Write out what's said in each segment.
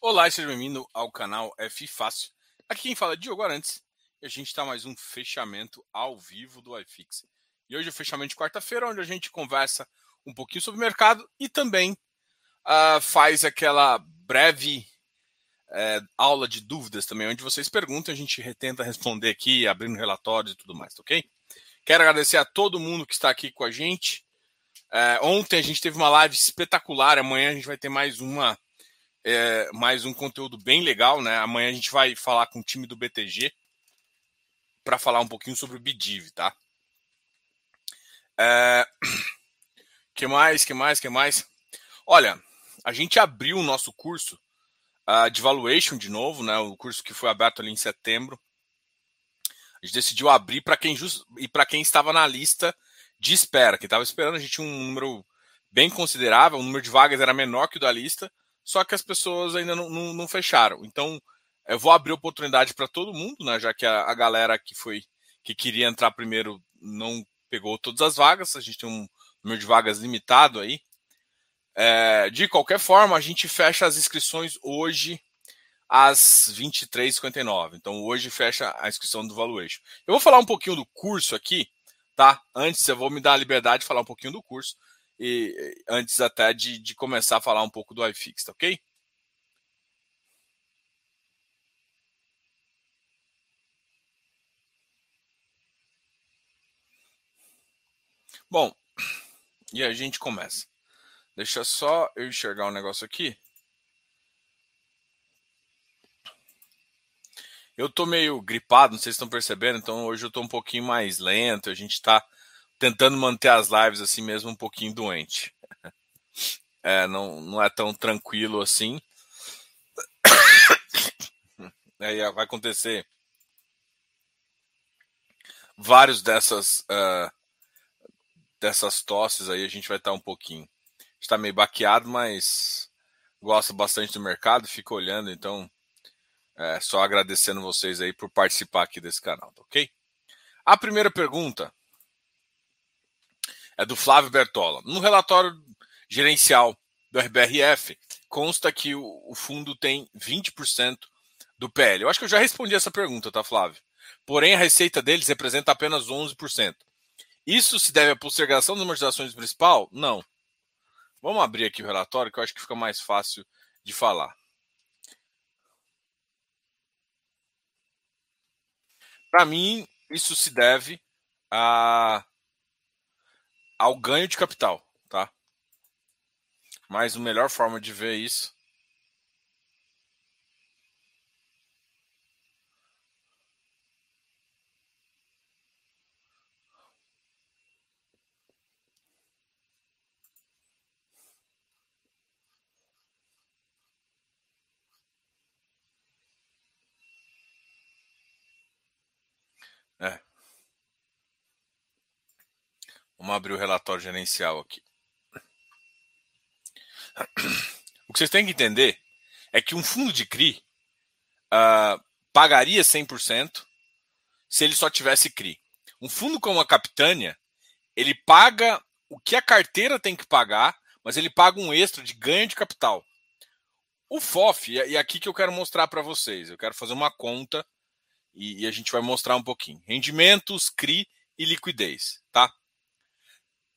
Olá e seja bem-vindo ao canal F Fácil. Aqui quem fala é Diogo Arantes e a gente está mais um fechamento ao vivo do iFix. E hoje é o fechamento de quarta-feira, onde a gente conversa um pouquinho sobre o mercado e também uh, faz aquela breve uh, aula de dúvidas também, onde vocês perguntam, a gente tenta responder aqui, abrindo relatórios e tudo mais, tá ok? Quero agradecer a todo mundo que está aqui com a gente. Uh, ontem a gente teve uma live espetacular, amanhã a gente vai ter mais uma é, mais um conteúdo bem legal, né? Amanhã a gente vai falar com o time do BTG para falar um pouquinho sobre o Bidiv, tá? É... Que mais? Que mais? Que mais? Olha, a gente abriu o nosso curso uh, de valuation de novo, né? O curso que foi aberto ali em setembro. A gente decidiu abrir para quem just... e para quem estava na lista de espera, que estava esperando, a gente tinha um número bem considerável, o número de vagas era menor que o da lista, só que as pessoas ainda não, não, não fecharam. Então, eu vou abrir oportunidade para todo mundo, né? Já que a, a, galera que foi que queria entrar primeiro não pegou todas as vagas, a gente tem um número de vagas limitado aí. É, de qualquer forma, a gente fecha as inscrições hoje às 23h59. Então, hoje fecha a inscrição do Valuation. Eu vou falar um pouquinho do curso aqui, tá? Antes, eu vou me dar a liberdade de falar um pouquinho do curso e antes até de, de começar a falar um pouco do iFix, tá ok? Bom, e a gente começa. Deixa só eu enxergar um negócio aqui. Eu tô meio gripado, não sei se estão percebendo, então hoje eu tô um pouquinho mais lento. A gente tá tentando manter as lives assim mesmo um pouquinho doente. É, não, não é tão tranquilo assim. Aí vai acontecer vários dessas uh, dessas tosses aí a gente vai estar um pouquinho. Está meio baqueado, mas gosta bastante do mercado, fica olhando, então é, só agradecendo vocês aí por participar aqui desse canal, tá ok? A primeira pergunta é do Flávio Bertola. No relatório gerencial do RBRF, consta que o, fundo tem 20% do PL. Eu acho que eu já respondi essa pergunta, tá, Flávio? Porém, a receita deles representa apenas 11%. Isso se deve à postergação das amortizações principal? Não. Vamos abrir aqui o relatório, que eu acho que fica mais fácil de falar. Para mim, isso se deve a ao ganho de capital, tá? Mas a melhor forma de ver isso É. Vamos abrir o relatório gerencial aqui. O que vocês têm que entender é que um fundo de CRI uh, pagaria 100% se ele só tivesse CRI. Um fundo como a Capitânia, ele paga o que a carteira tem que pagar, mas ele paga um extra de ganho de capital. O FOF, e é aqui que eu quero mostrar para vocês, eu quero fazer uma conta e, e a gente vai mostrar um pouquinho. Rendimentos, CRI e liquidez, tá?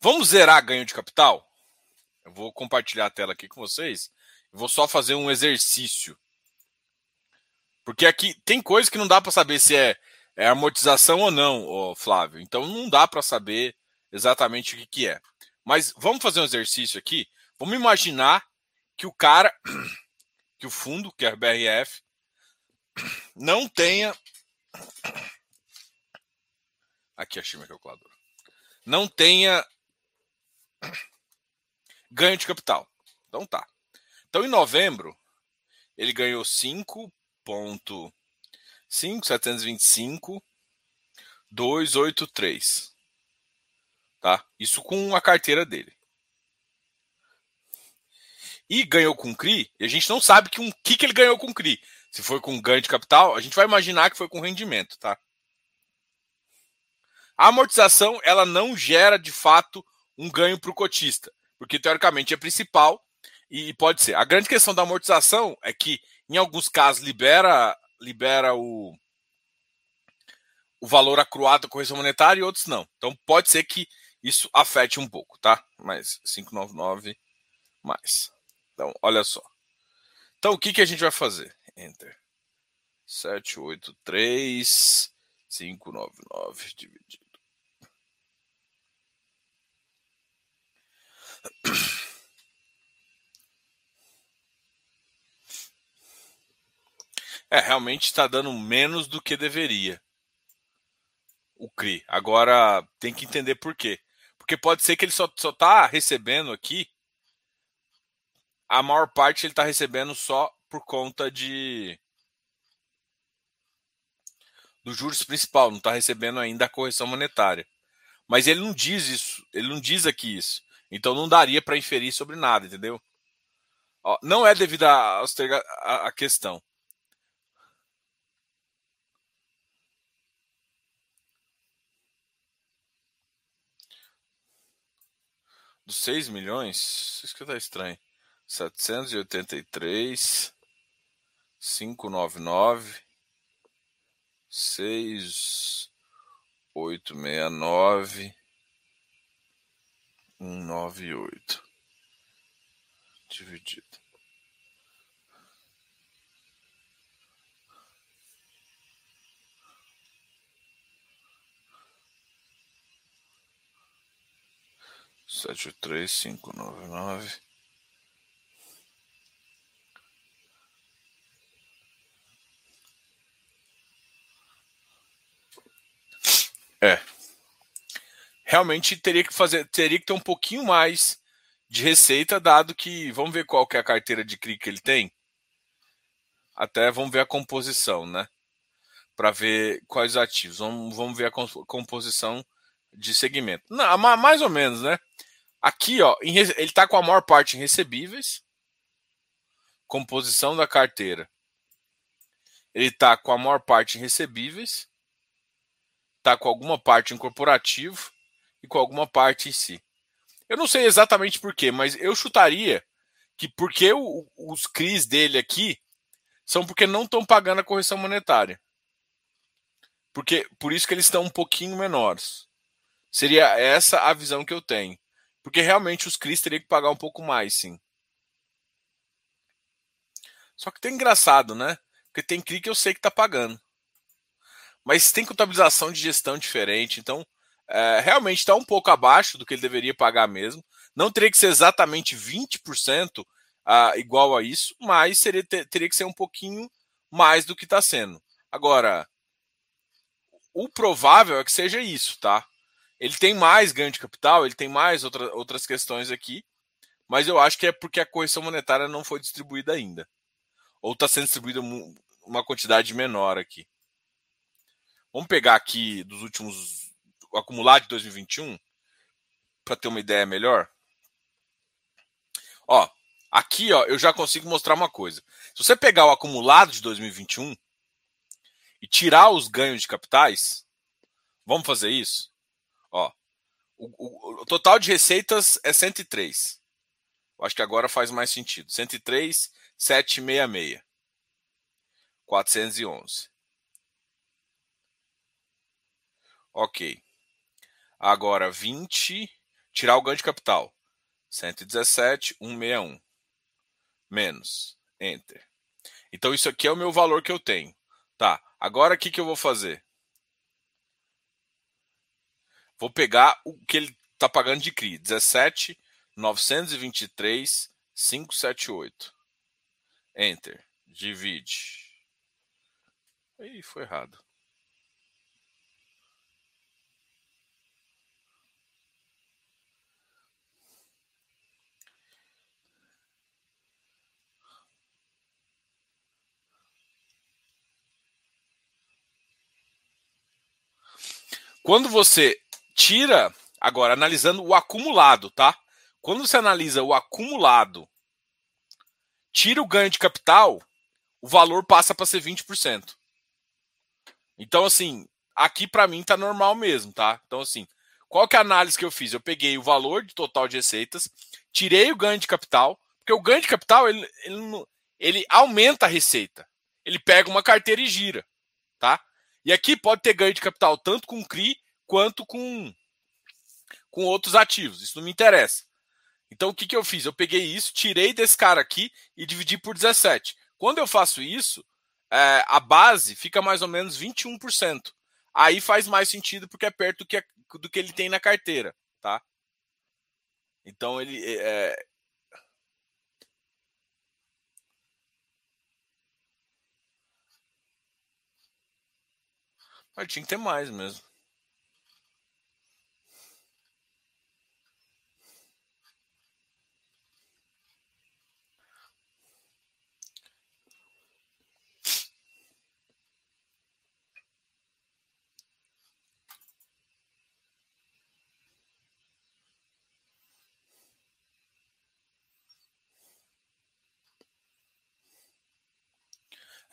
Vamos zerar ganho de capital? Eu vou compartilhar a tela aqui com vocês. Eu vou só fazer um exercício. Porque aqui tem coisa que não dá para saber se é, é, amortização ou não, Flávio. Então não dá para saber exatamente o que, que é. Mas vamos fazer um exercício aqui. Vamos imaginar que o cara, que o fundo, que é a BRF, não tenha. Aqui achei minha calculadora. Não tenha ganho de capital. Então tá. Então em novembro ele ganhou 5.5725 283. Tá? Isso com a carteira dele. E ganhou com CRI, e a gente não sabe que um que, que ele ganhou com CRI. Se foi com ganho de capital, a gente vai imaginar que foi com rendimento, tá? A amortização, ela não gera de fato um ganho para o cotista, porque teoricamente é principal E pode ser. A grande questão da amortização é que, em alguns casos, libera, libera o, o valor acruado da correção monetária e outros não. Então pode ser que isso afete um pouco, tá? Mas 599 mais. Então, olha só. Então, o que, que a gente vai fazer? Enter. 783 599 dividido. É, realmente está dando menos do que deveria o CRI. Agora tem que entender por quê. Porque pode ser que ele só está recebendo aqui. A maior parte ele está recebendo só por conta de do juros principal, não está recebendo ainda a correção monetária. Mas ele não diz isso, ele não diz aqui isso. Então não daria para inferir sobre nada, entendeu? Ó, não é devido à a, a, questão. Dos 6 milhões, isso que tá estranho. 783, 599, 6, 869, 198 dividido. Sete, três, cinco, nove, nove. É. Realmente teria que fazer, teria que ter um pouquinho mais de receita, dado que vamos ver qual que é a carteira de CRI que ele tem. Até vamos ver a composição, né? Para ver quais ativos. Vamos, vamos ver a composição de segmento. Não, mais ou menos, né? Aqui, ó, ele está com a maior parte em recebíveis. Composição da carteira. Ele está com a maior parte em recebíveis está com alguma parte em corporativo e com alguma parte em si. Eu não sei exatamente por quê, mas eu chutaria que porque o, os CRIs dele aqui são porque não estão pagando a correção monetária. Porque por isso que eles estão um pouquinho menores. Seria essa a visão que eu tenho. Porque realmente os CRIs teriam que pagar um pouco mais, sim. Só que tem engraçado, né? Porque tem CRI que eu sei que está pagando mas tem contabilização de gestão diferente, então é, realmente está um pouco abaixo do que ele deveria pagar mesmo. Não teria que ser exatamente 20% ah, igual a isso, mas seria, ter, teria que ser um pouquinho mais do que está sendo. Agora, o provável é que seja isso, tá? Ele tem mais ganho de capital, ele tem mais outra, outras questões aqui, mas eu acho que é porque a correção monetária não foi distribuída ainda. Ou está sendo distribuída uma quantidade menor aqui. Vamos pegar aqui dos últimos acumulado de 2021 para ter uma ideia melhor. Ó, aqui ó, eu já consigo mostrar uma coisa. Se você pegar o acumulado de 2021 e tirar os ganhos de capitais, vamos fazer isso? Ó, o, o, o total de receitas é 103. Eu acho que agora faz mais sentido. 103, 766. 411. Ok. Agora 20, tirar o ganho de capital. 117, 161. Menos. Enter. Então isso aqui é o meu valor que eu tenho. Tá. Agora o que, que eu vou fazer? Vou pegar o que ele está pagando de CRI. 17, 923, 578. Enter. Divide. Ih, foi errado. Quando você tira, agora analisando o acumulado, tá? Quando você analisa o acumulado, tira o ganho de capital, o valor passa para ser 20%. Então, assim, aqui para mim tá normal mesmo, tá? Então, assim, qual que é a análise que eu fiz? Eu peguei o valor de total de receitas, tirei o ganho de capital, porque o ganho de capital, ele, ele, ele aumenta a receita. Ele pega uma carteira e gira, tá? E aqui pode ter ganho de capital tanto com CRI quanto com, com outros ativos. Isso não me interessa. Então o que, que eu fiz? Eu peguei isso, tirei desse cara aqui e dividi por 17. Quando eu faço isso, é, a base fica mais ou menos 21%. Aí faz mais sentido porque é perto do que, do que ele tem na carteira, tá? Então ele é, Mas tinha que ter mais mesmo.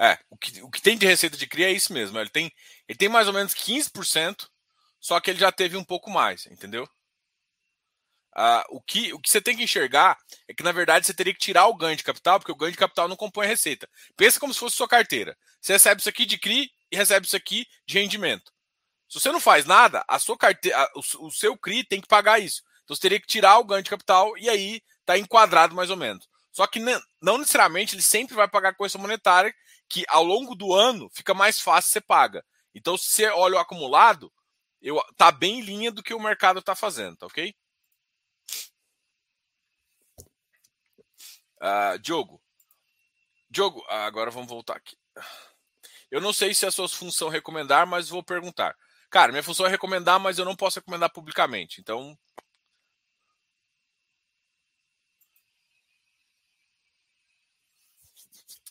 É, o que, o que tem de receita de CRI é isso mesmo. Ele tem, ele tem mais ou menos 15%, só que ele já teve um pouco mais, entendeu? Ah, o, que, o que você tem que enxergar é que, na verdade, você teria que tirar o ganho de capital, porque o ganho de capital não compõe a receita. Pensa como se fosse sua carteira. Você recebe isso aqui de CRI e recebe isso aqui de rendimento. Se você não faz nada, a sua carteira, o, o seu CRI tem que pagar isso. Então você teria que tirar o ganho de capital e aí está enquadrado mais ou menos. Só que não necessariamente ele sempre vai pagar correção monetária, que ao longo do ano fica mais fácil você paga. Então, se você olha o acumulado, eu, tá bem em linha do que o mercado está fazendo, tá ok? Uh, Diogo. Diogo, agora vamos voltar aqui. Eu não sei se é a sua função recomendar, mas vou perguntar. Cara, minha função é recomendar, mas eu não posso recomendar publicamente. Então,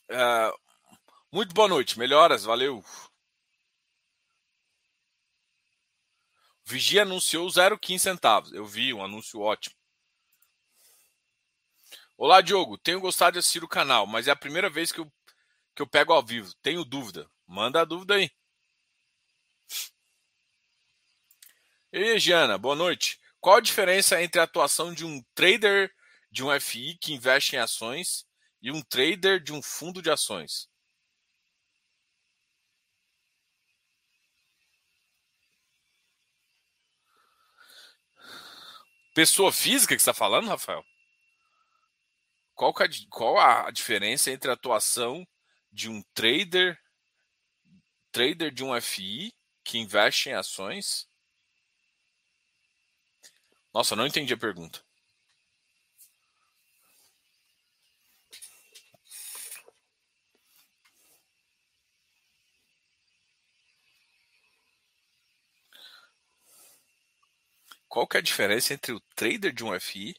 Uh, muito boa noite, melhoras, valeu. Vigia anunciou 0,15 centavos. Eu vi um anúncio ótimo. Olá, Diogo. Tenho gostado de assistir o canal, mas é a primeira vez que eu, que eu pego ao vivo. Tenho dúvida. Manda a dúvida aí. E Giana, boa noite. Qual a diferença entre a atuação de um trader de um FI que investe em ações e um trader de um fundo de ações? Pessoa física que está falando, Rafael? Qual, a, qual a diferença entre a atuação de um trader, trader de um FI que investe em ações? Nossa, não entendi a pergunta. Qual que é a diferença entre o trader de um FI?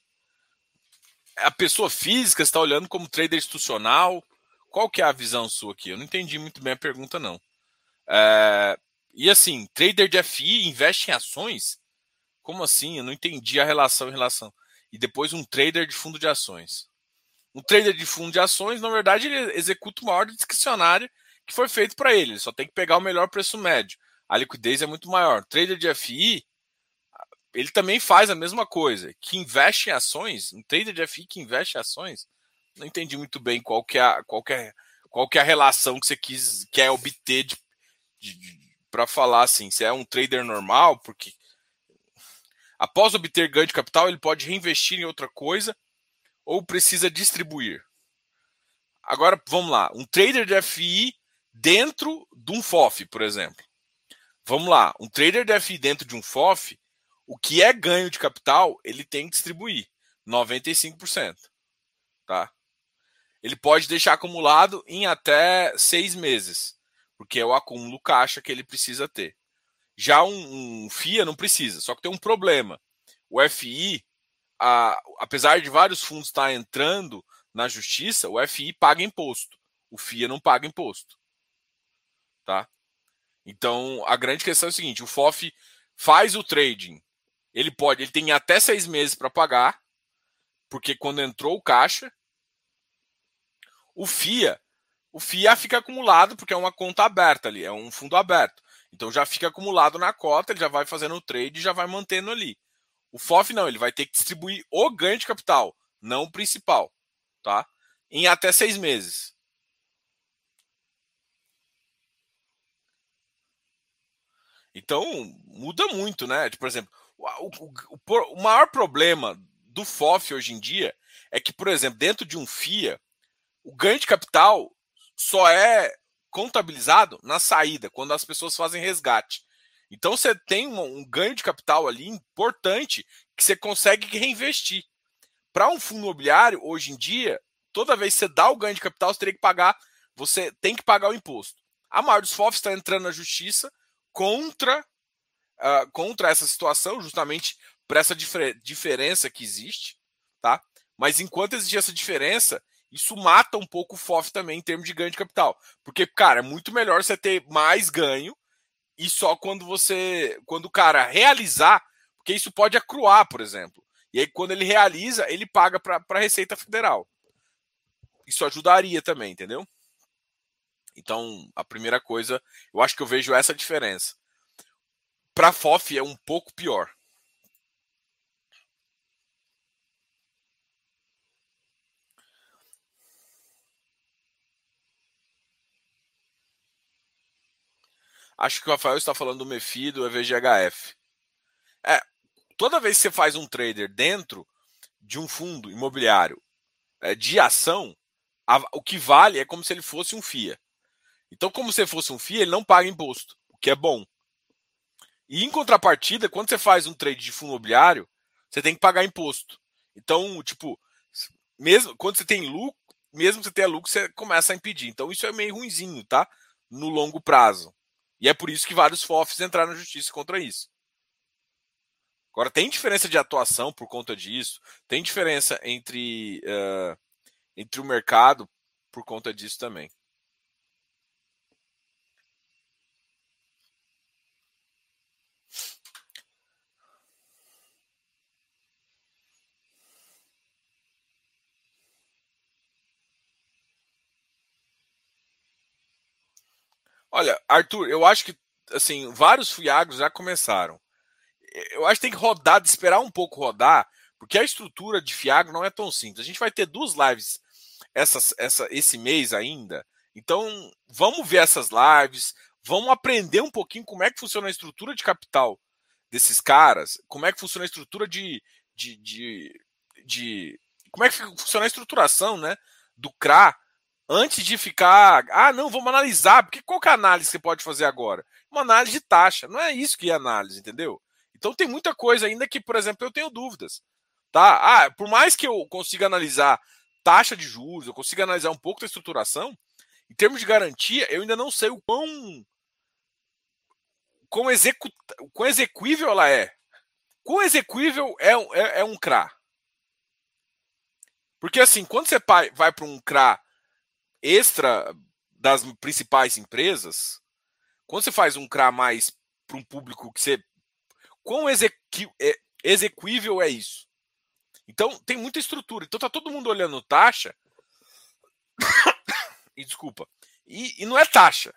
A pessoa física está olhando como trader institucional? Qual que é a visão sua aqui? Eu não entendi muito bem a pergunta, não. É... E assim, trader de FI investe em ações? Como assim? Eu não entendi a relação em relação. E depois um trader de fundo de ações. Um trader de fundo de ações, na verdade, ele executa uma ordem discricionária que foi feito para ele. Ele só tem que pegar o melhor preço médio. A liquidez é muito maior. Trader de FI, ele também faz a mesma coisa, que investe em ações, um trader de FI que investe em ações. Não entendi muito bem qual que é a, qual que é, qual que é a relação que você quis, quer obter de, de, de para falar assim, se é um trader normal, porque após obter ganho de capital, ele pode reinvestir em outra coisa ou precisa distribuir. Agora, vamos lá, um trader de FI dentro de um FOF, por exemplo. Vamos lá, um trader de FI dentro de um FOF, o que é ganho de capital, ele tem que distribuir 95%. Tá? Ele pode deixar acumulado em até seis meses, porque é o acúmulo caixa que ele precisa ter. Já um, um FIA não precisa, só que tem um problema. O FI, a, apesar de vários fundos estar entrando na justiça, o FI paga imposto. O FIA não paga imposto. Tá? Então, a grande questão é o seguinte: o FOF faz o trading ele pode, ele tem até seis meses para pagar, porque quando entrou o caixa, o FIA, o FIA fica acumulado porque é uma conta aberta ali, é um fundo aberto. Então já fica acumulado na cota, ele já vai fazendo o trade e já vai mantendo ali. O FOF não, ele vai ter que distribuir o ganho de capital, não o principal, tá? Em até seis meses. Então, muda muito, né? Tipo, por exemplo, o, o, o, maior problema do FOF hoje em dia é que, por exemplo, dentro de um FIA, o ganho de capital só é contabilizado na saída, quando as pessoas fazem resgate. Então você tem um, um ganho de capital ali importante que você consegue reinvestir. Para um fundo imobiliário, hoje em dia, toda vez que você dá o ganho de capital, você teria que pagar, você tem que pagar o imposto. A maior dos FOFs está entrando na justiça contra, uh, contra essa situação, justamente por essa difer diferença que existe, tá? Mas enquanto existir essa diferença, isso mata um pouco o FOF também em termos de ganho de capital. Porque, cara, é muito melhor você ter mais ganho e só quando você. Quando o cara realizar, porque isso pode acruar, por exemplo. E aí, quando ele realiza, ele paga para a Receita Federal. Isso ajudaria também, entendeu? Então, a primeira coisa, eu acho que eu vejo essa diferença. Para FOF é um pouco pior. Acho que o Rafael está falando do MEFI do EVGHF. É, toda vez que você faz um trader dentro de um fundo imobiliário é, de ação, a, o que vale é como se ele fosse um FIA. Então, como se fosse um FIA, ele não paga imposto, o que é bom. E em contrapartida, quando você faz um trade de fundo imobiliário, você tem que pagar imposto. Então, tipo, mesmo quando você tem lucro, mesmo que você tenha lucro, você começa a impedir. Então, isso é meio ruinzinho, tá? No longo prazo. E é por isso que vários FOFs entraram na justiça contra isso. Agora, tem diferença de atuação por conta disso, tem diferença entre, uh, entre o mercado por conta disso também. Olha, Arthur, eu acho que assim, vários Fiagros já começaram. Eu acho que tem que rodar, esperar um pouco rodar, porque a estrutura de Fiagro não é tão simples. A gente vai ter duas lives essa, esse mês ainda. Então, vamos ver essas lives, vamos aprender um pouquinho como é que funciona a estrutura de capital desses caras, como é que funciona a estrutura de, de, de, de como é que funciona a estruturação, né, do CRA antes de ficar, ah, não, vamos analisar, porque qual que é a análise que você pode fazer agora? Uma análise de taxa, não é isso que é análise, entendeu? Então tem muita coisa ainda que, por exemplo, eu tenho dúvidas, tá? Ah, por mais que eu consiga analisar taxa de juros, eu consiga analisar um pouco da estruturação, em termos de garantia, eu ainda não sei o quão quão, execu, quão execuível ela é. Quão execuível é, é, é um CRA? Porque assim, quando você vai para um CRA extra das principais empresas, quando você faz um CRA mais para um público que você. Quão é, execuível é isso? Então, tem muita estrutura. Então, tá todo mundo olhando taxa. e desculpa. E, e, não é taxa.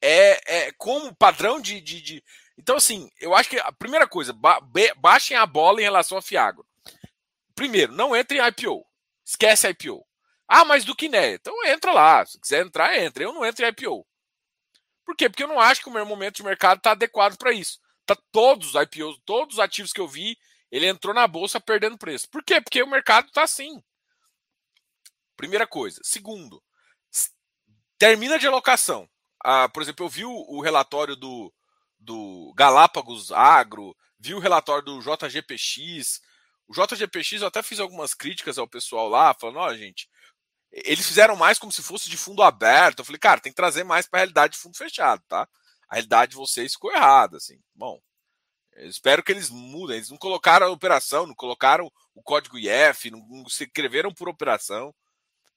É, é como padrão de, de, de, Então, assim, eu acho que a primeira coisa, ba baixem a bola em relação a Fiagro. Primeiro, não entre em IPO. Esquece IPO. Ah, mas do Kiné. Então entra lá. Se quiser entrar, entra. Eu não entro em IPO. Por quê? Porque eu não acho que o meu momento de mercado está adequado para isso. Tá todos os IPOs, todos os ativos que eu vi, ele entrou na bolsa perdendo preço. Por quê? Porque o mercado está assim. Primeira coisa. Segundo, termina de alocação. Ah, por exemplo, eu vi o, o relatório do, do Galápagos Agro, vi o relatório do JGPX. O JGPX eu até fiz algumas críticas ao pessoal lá, falando, ó, oh, gente, eles fizeram mais como se fosse de fundo aberto. Eu falei, cara, tem que trazer mais para a realidade de fundo fechado, tá? A realidade de vocês ficou errada, assim. Bom, espero que eles mudem. Eles não colocaram a operação, não colocaram o código IF, não, não se escreveram por operação.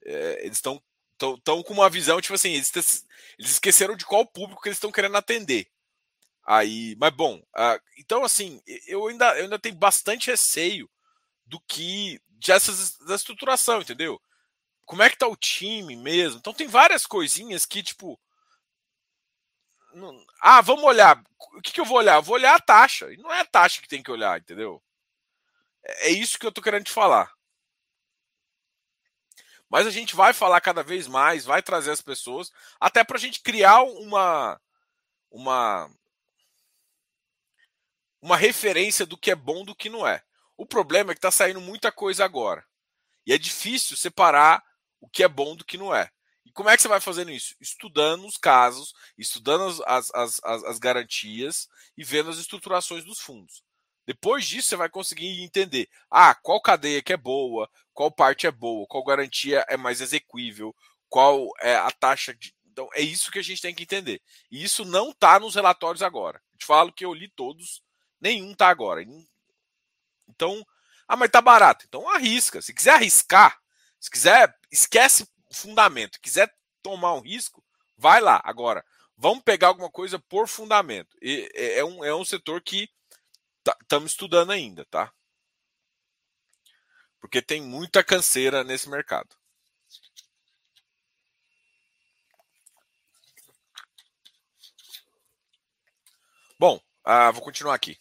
É, eles estão tão, com uma visão, tipo assim, eles, eles esqueceram de qual público que eles estão querendo atender. Aí, mas bom, uh, então assim, eu ainda, eu ainda tenho bastante receio do que dessas da estruturação, entendeu? Como é que tá o time mesmo. Então tem várias coisinhas que, tipo. Não... Ah, vamos olhar. O que, que, eu vou olhar? Eu vou olhar a taxa. E não é a taxa que tem que olhar, entendeu? É, é isso que eu tô querendo te falar. Mas a gente vai falar cada vez mais, vai trazer as pessoas, até para a gente criar uma, uma, uma referência do que é bom do que não é. O problema é que está saindo muita coisa agora. E é difícil separar o que é bom do que não é. E como é que você vai fazendo isso? Estudando os casos, estudando as, as, as, as garantias e vendo as estruturações dos fundos. Depois disso, você vai conseguir entender ah, qual cadeia que é boa, qual parte é boa, qual garantia é mais exequível, qual é a taxa de. Então, é isso que a gente tem que entender. E isso não está nos relatórios agora. Eu te falo que eu li todos, nenhum está agora. Então, ah, mas tá barato. Então arrisca. Se quiser arriscar, se quiser, esquece o fundamento. Quiser tomar um risco, vai lá. Agora, vamos pegar alguma coisa por fundamento. E, é, um, é um setor que estamos tá, estudando ainda, tá? Porque tem muita canseira nesse mercado. Bom, ah, vou continuar aqui.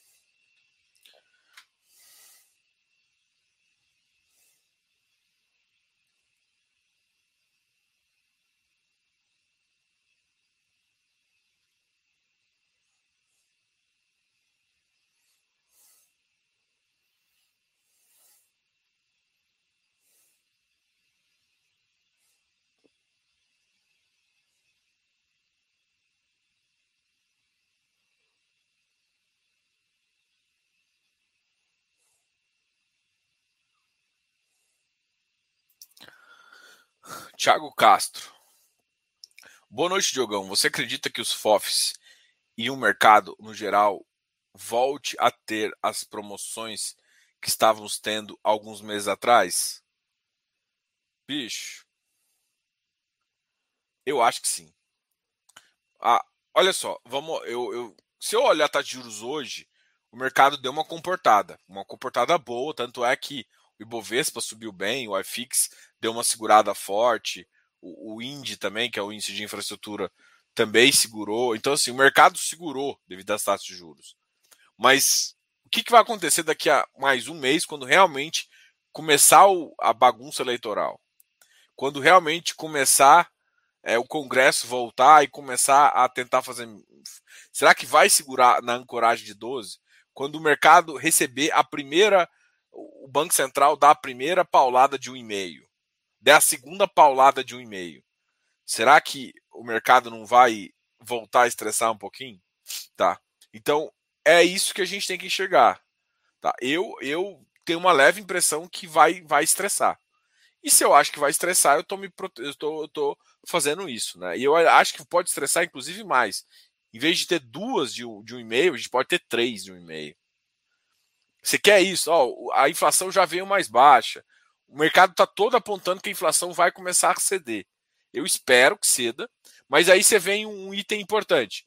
Tiago Castro. Boa noite, Diogão. Você acredita que os FOFs e o mercado, no geral, volte a ter as promoções que estávamos tendo alguns meses atrás? Bicho, eu acho que sim. Ah, olha só, vamos, eu, eu, se eu olhar a taxa de juros hoje, o mercado deu uma comportada, uma comportada boa, tanto é que o Ibovespa subiu bem, o iFix deu uma segurada forte, o, o Indy também, que é o índice de infraestrutura, também segurou. Então, assim, o mercado segurou devido às taxas de juros. Mas o que, que vai acontecer daqui a mais um mês, quando realmente começar o, a bagunça eleitoral? Quando realmente começar é, o Congresso voltar e começar a tentar fazer. Será que vai segurar na ancoragem de 12? Quando o mercado receber a primeira o Banco Central dá a primeira paulada de um e-mail, der a segunda paulada de um e-mail, será que o mercado não vai voltar a estressar um pouquinho? Tá. Então, é isso que a gente tem que enxergar. Tá? Eu, eu tenho uma leve impressão que vai, vai estressar. E se eu acho que vai estressar, eu estou me eu tô, eu tô fazendo isso. Né? E eu acho que pode estressar, inclusive, mais. Em vez de ter duas de um, de um e-mail, a gente pode ter três de um e-mail. Você quer isso? Ó, a inflação já veio mais baixa. O mercado está todo apontando que a inflação vai começar a ceder. Eu espero que ceda, mas aí você vem um item importante.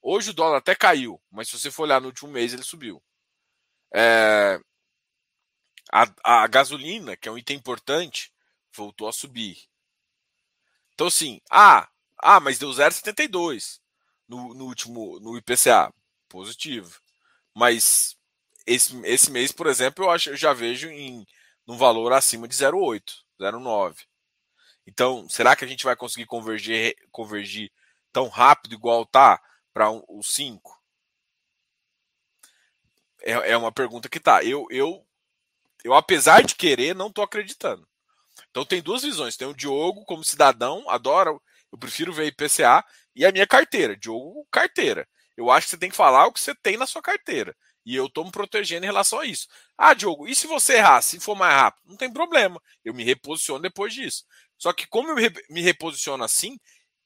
Hoje o dólar até caiu, mas se você for olhar no último mês, ele subiu. É... A, a, gasolina, que é um item importante, voltou a subir. Então, assim, ah, ah mas deu 0,72 no, no último no IPCA. Positivo. Mas esse, esse mês, por exemplo, eu, acho, eu já vejo em um valor acima de 0,8, 0,9. Então, será que a gente vai conseguir convergir, convergir tão rápido igual tá para um, o 5? É, é, uma pergunta que tá. Eu, eu, eu, apesar de querer, não estou acreditando. Então tem duas visões. Tem o Diogo como cidadão, adora, eu prefiro ver IPCA, e a minha carteira. Diogo, carteira. Eu acho que você tem que falar o que você tem na sua carteira. E eu estou me protegendo em relação a isso. Ah, Diogo, e se você errar, se for mais rápido? Não tem problema. Eu me reposiciono depois disso. Só que como eu me reposiciono assim,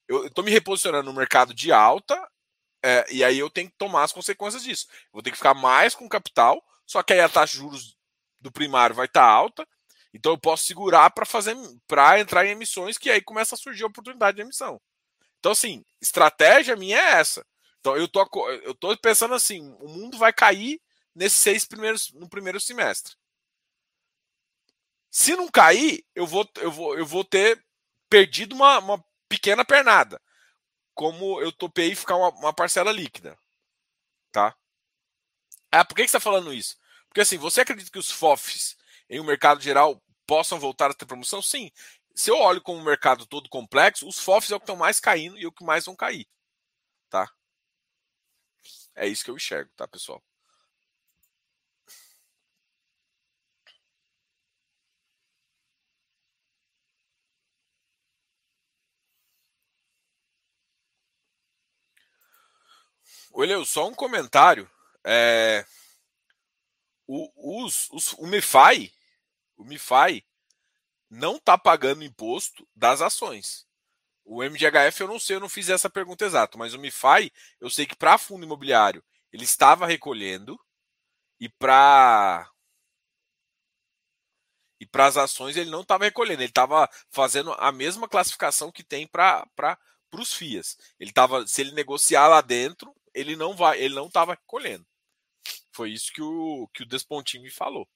eu estou me reposicionando no mercado de alta, é, e aí eu tenho que tomar as consequências disso. Vou ter que ficar mais com capital, só que aí a taxa de juros do primário vai estar tá alta, então eu posso segurar para fazer para entrar em emissões que aí começa a surgir a oportunidade de emissão. Então, assim, estratégia minha é essa. Então eu tô, eu tô pensando assim: o mundo vai cair nesses seis primeiros no primeiro semestre. Se não cair, eu vou, eu vou, eu vou ter perdido uma, uma pequena pernada. Como eu topei ficar uma, uma parcela líquida. Tá? Ah, por que, você está falando isso? Porque assim, você acredita que os FOFs em um mercado geral possam voltar a ter promoção? Sim. se eu olho como um mercado todo complexo, os FOFs é o que estão mais caindo e é o que mais vão cair. Tá? É isso que eu enxergo, tá, pessoal? Olha, só um comentário. É, o, os, os, o MiFi, o MiFi não está pagando imposto das ações. O MGHF eu não sei, eu não fiz essa pergunta exata, mas o MiFi, eu sei que para fundo imobiliário ele estava recolhendo e para e para as ações ele não estava recolhendo, ele estava fazendo a mesma classificação que tem para os FIAs. Ele tava, se ele negociar lá dentro, ele não vai, ele não estava recolhendo. Foi isso que o que o Despontinho me falou.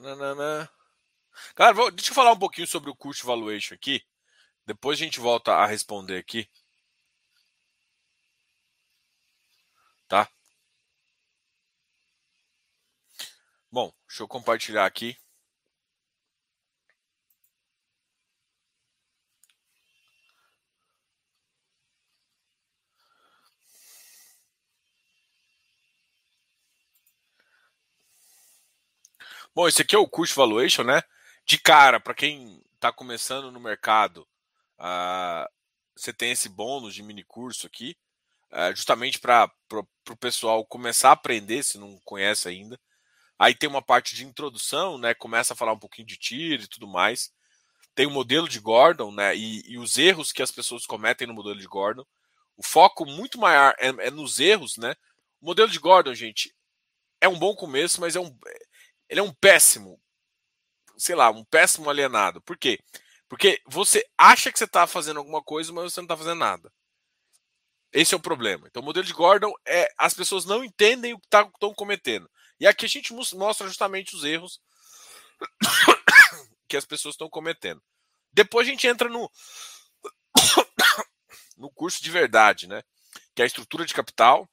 Nanana. Cara, vou, deixa eu falar um pouquinho sobre o custo valuation aqui. Depois a gente volta a responder aqui. Tá? Bom, deixa eu compartilhar aqui. Bom, esse aqui é o Custo Valuation, né? De cara, para quem está começando no mercado, uh, você tem esse bônus de mini curso aqui, uh, justamente para o pessoal começar a aprender, se não conhece ainda. Aí tem uma parte de introdução, né? Começa a falar um pouquinho de tiro e tudo mais. Tem o modelo de Gordon, né? E, e os erros que as pessoas cometem no modelo de Gordon. O foco muito maior é, é nos erros, né? O modelo de Gordon, gente, é um bom começo, mas é um, ele é um péssimo, sei lá, um péssimo alienado. Por quê? Porque você acha que você está fazendo alguma coisa, mas você não está fazendo nada. Esse é o problema. Então, o modelo de Gordon é as pessoas não entendem o que estão tá, cometendo. E aqui a gente mostra justamente os erros que as pessoas estão cometendo. Depois a gente entra no no curso de verdade, né? Que é a estrutura de capital,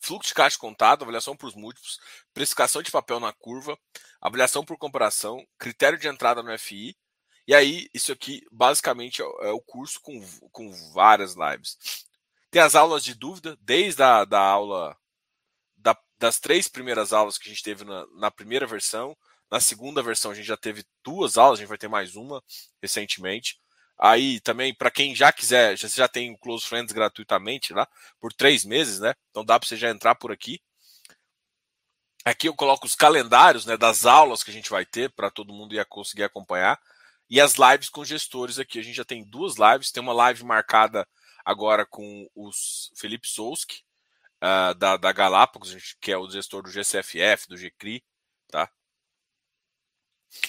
fluxo de caixa contado, avaliação por múltiplos, precificação de papel na curva, avaliação por comparação, critério de entrada no FI. E aí, isso aqui basicamente é o curso com, com várias lives. Tem as aulas de dúvida, desde a da aula, da, das três primeiras aulas que a gente teve na, na primeira versão. Na segunda versão, a gente já teve duas aulas, a gente vai ter mais uma recentemente. Aí também, para quem já quiser, já, já tem o Close Friends gratuitamente lá, por três meses, né? Então dá para você já entrar por aqui. Aqui eu coloco os calendários né, das aulas que a gente vai ter para todo mundo ir conseguir acompanhar. E as lives com gestores aqui. A gente já tem duas lives. Tem uma live marcada agora com o Felipe Souski, uh, da, da Galápagos, que é o gestor do GCFF, do GCRI. Tá?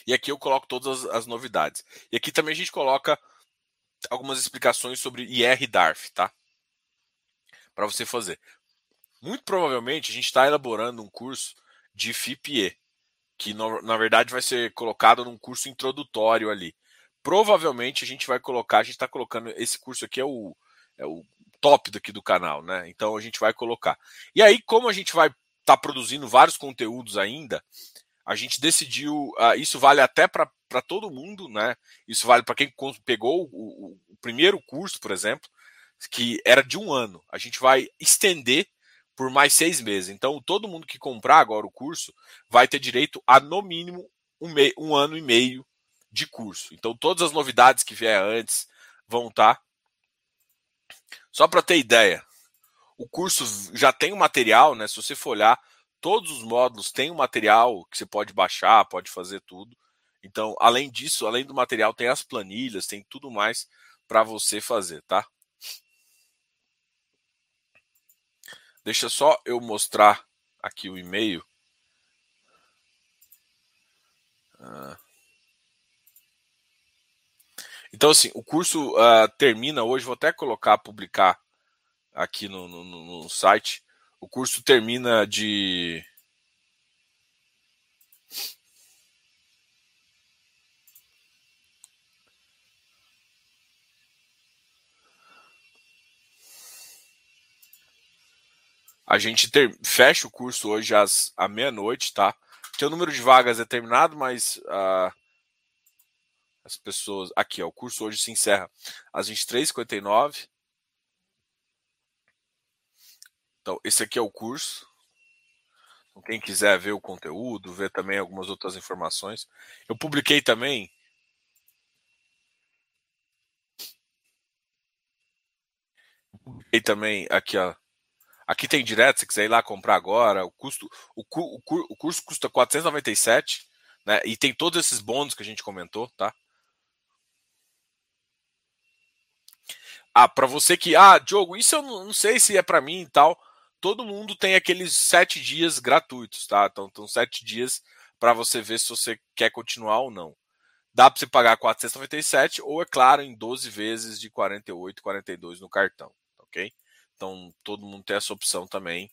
E aqui eu coloco todas as, as novidades. E aqui também a gente coloca algumas explicações sobre IR DARF, tá? Para você fazer. Muito provavelmente a gente está elaborando um curso de FIPE, que na verdade vai ser colocado num curso introdutório ali. Provavelmente a gente vai colocar, a gente está colocando esse curso aqui é o, é o top daqui do canal, né? Então a gente vai colocar. E aí, como a gente vai estar tá produzindo vários conteúdos ainda, a gente decidiu, uh, isso vale até para todo mundo, né? Isso vale para quem pegou o, o, primeiro curso, por exemplo, que era de um ano. A gente vai estender por mais seis meses. Então, todo mundo que comprar agora o curso vai ter direito a, no mínimo, um, mei, um ano e meio de curso. Então, todas as novidades que vier antes vão estar. Tá. Só para ter ideia, o curso já tem o material, né? Se você for olhar, Todos os módulos têm um material que você pode baixar, pode fazer tudo. Então, além disso, além do material, tem as planilhas, tem tudo mais para você fazer, tá? Deixa só eu mostrar aqui o e-mail. Ah. Então, assim, o curso uh, termina hoje. Vou até colocar, publicar aqui no, no, no site. O curso termina de A gente ter, fecha o curso hoje às, à meia-noite, tá? Tem o número de vagas é determinado, mas uh, as pessoas. Aqui, ó, o curso hoje se encerra às 23h59. Então, esse aqui é o curso. Então, quem quiser ver o conteúdo, ver também algumas outras informações. Eu publiquei também. Publiquei também aqui, ó Aqui tem direto, se quiser ir lá comprar agora, o custo, o, o, o curso custa 497, né? E tem todos esses bônus que a gente comentou, tá? Ah, para você que, ah, Diogo, isso eu não, não sei se é para mim e tal. Todo mundo tem aqueles sete dias gratuitos, tá? Então, estão sete dias para você ver se você quer continuar ou não. Dá para você pagar 497 ou, é claro, em 12 vezes de 48, 42 no cartão, ok? Então, todo mundo tem essa opção também,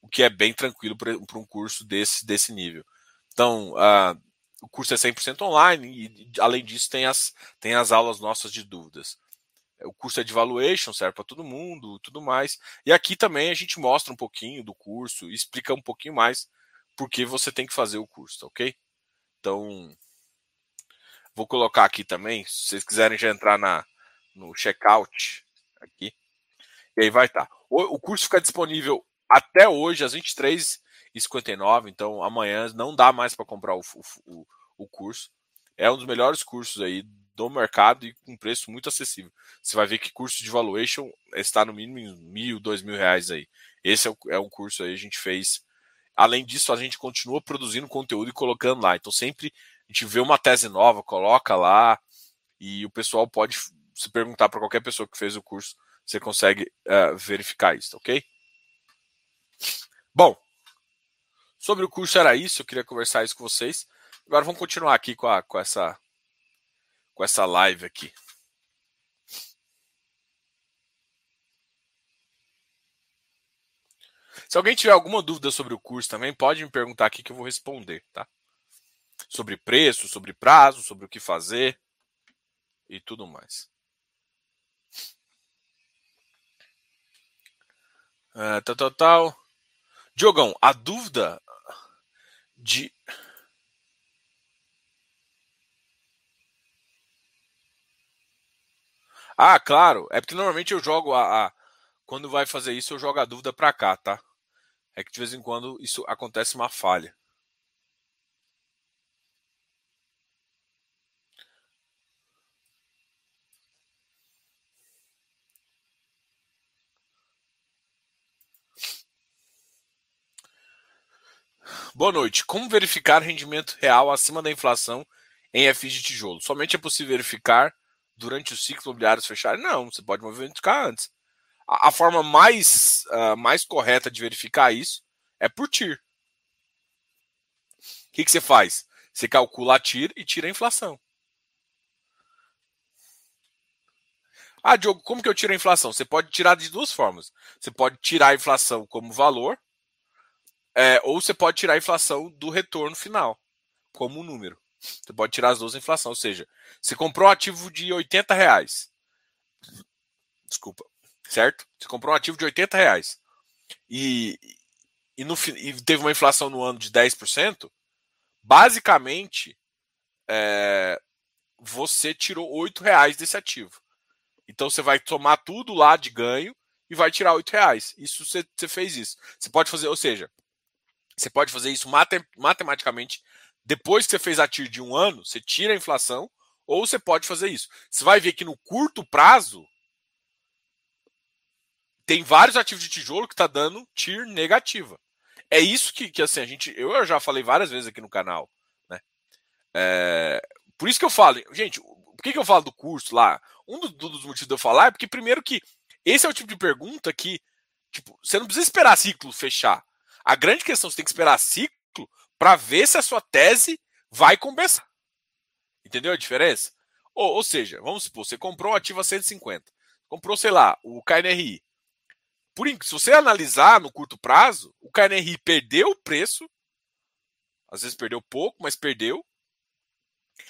o que é bem tranquilo para um curso desse, desse nível. Então, uh, o curso é 100% online e, além disso, tem as, tem as aulas nossas de dúvidas. O curso é de valuation, serve para todo mundo, tudo mais. E aqui também a gente mostra um pouquinho do curso, explica um pouquinho mais por que você tem que fazer o curso, ok? Então, vou colocar aqui também, se vocês quiserem já entrar na, no checkout aqui, e aí vai estar. Tá. O, o curso fica disponível até hoje, às 23h59. Então amanhã não dá mais para comprar o, o, o curso. É um dos melhores cursos aí do mercado e com preço muito acessível. Você vai ver que curso de valuation está no mínimo em mil, dois mil reais aí. Esse é, é um curso aí a gente fez. Além disso, a gente continua produzindo conteúdo e colocando lá. Então sempre a gente vê uma tese nova, coloca lá e o pessoal pode se perguntar para qualquer pessoa que fez o curso você consegue uh, verificar isso, ok? Bom, sobre o curso era isso, eu queria conversar isso com vocês. Agora vamos continuar aqui com, a, com, essa, com essa live aqui. Se alguém tiver alguma dúvida sobre o curso também, pode me perguntar aqui que eu vou responder, tá? Sobre preço, sobre prazo, sobre o que fazer e tudo mais. Uh, tal, tal, tal. Diogão, a dúvida de. Ah, claro. É porque normalmente eu jogo a, a, Quando vai fazer isso, eu jogo a dúvida para cá, tá? É que de vez em quando isso acontece uma falha. Boa noite. Como verificar rendimento real acima da inflação em FIs de tijolo? Somente é possível verificar durante o ciclo imobiliário fechar? Não, você pode verificar antes. A, a forma mais, uh, mais correta de verificar isso é por TIR. O que, que você faz? Você calcula a TIR e tira a inflação. Ah, Diogo, como que eu tiro a inflação? Você pode tirar de duas formas. Você pode tirar a inflação como valor é, ou você pode tirar a inflação do retorno final, como número. Você pode tirar as duas da inflação. Ou seja, você comprou um ativo de 80 reais. Desculpa. Certo? Você comprou um ativo de 80 reais. E, e, no, e teve uma inflação no ano de 10%. Basicamente, é, você tirou 8 reais desse ativo. Então você vai tomar tudo lá de ganho e vai tirar 8 reais. Isso você, você fez isso. Você pode fazer, ou seja, você pode fazer isso matematicamente. Depois que você fez a TIR de um ano, você tira a inflação, ou você pode fazer isso. Você vai ver que no curto prazo tem vários ativos de tijolo que está dando TIR negativa. É isso que, que assim, a gente. Eu já falei várias vezes aqui no canal. Né? É, por isso que eu falo, gente, por que, que eu falo do curso lá? Um dos, dos motivos de eu falar é porque, primeiro, que esse é o tipo de pergunta que tipo, você não precisa esperar ciclo fechar. A grande questão, você tem que esperar ciclo para ver se a sua tese vai compensar. Entendeu a diferença? Ou, ou, seja, vamos supor, você comprou um ativo a 150. Comprou, sei lá, o KNRI. Por, se você analisar no curto prazo, o KNRI perdeu o preço. Às vezes perdeu pouco, mas perdeu.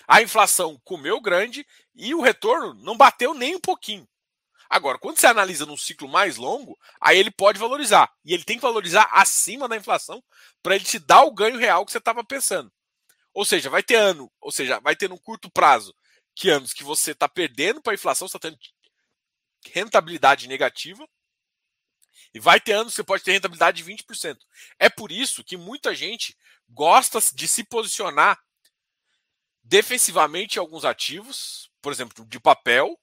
A inflação comeu grande e o retorno não bateu nem um pouquinho. Agora, quando você analisa num ciclo mais longo, aí ele pode valorizar. E ele tem que valorizar acima da inflação para ele te dar o ganho real que você estava pensando. Ou seja, vai ter ano, ou seja, vai ter no curto prazo que anos que você está perdendo para a inflação, você está tendo rentabilidade negativa. E vai ter anos que você pode ter rentabilidade de 20%. É por isso que muita gente gosta de se posicionar defensivamente em alguns ativos, por exemplo, de papel,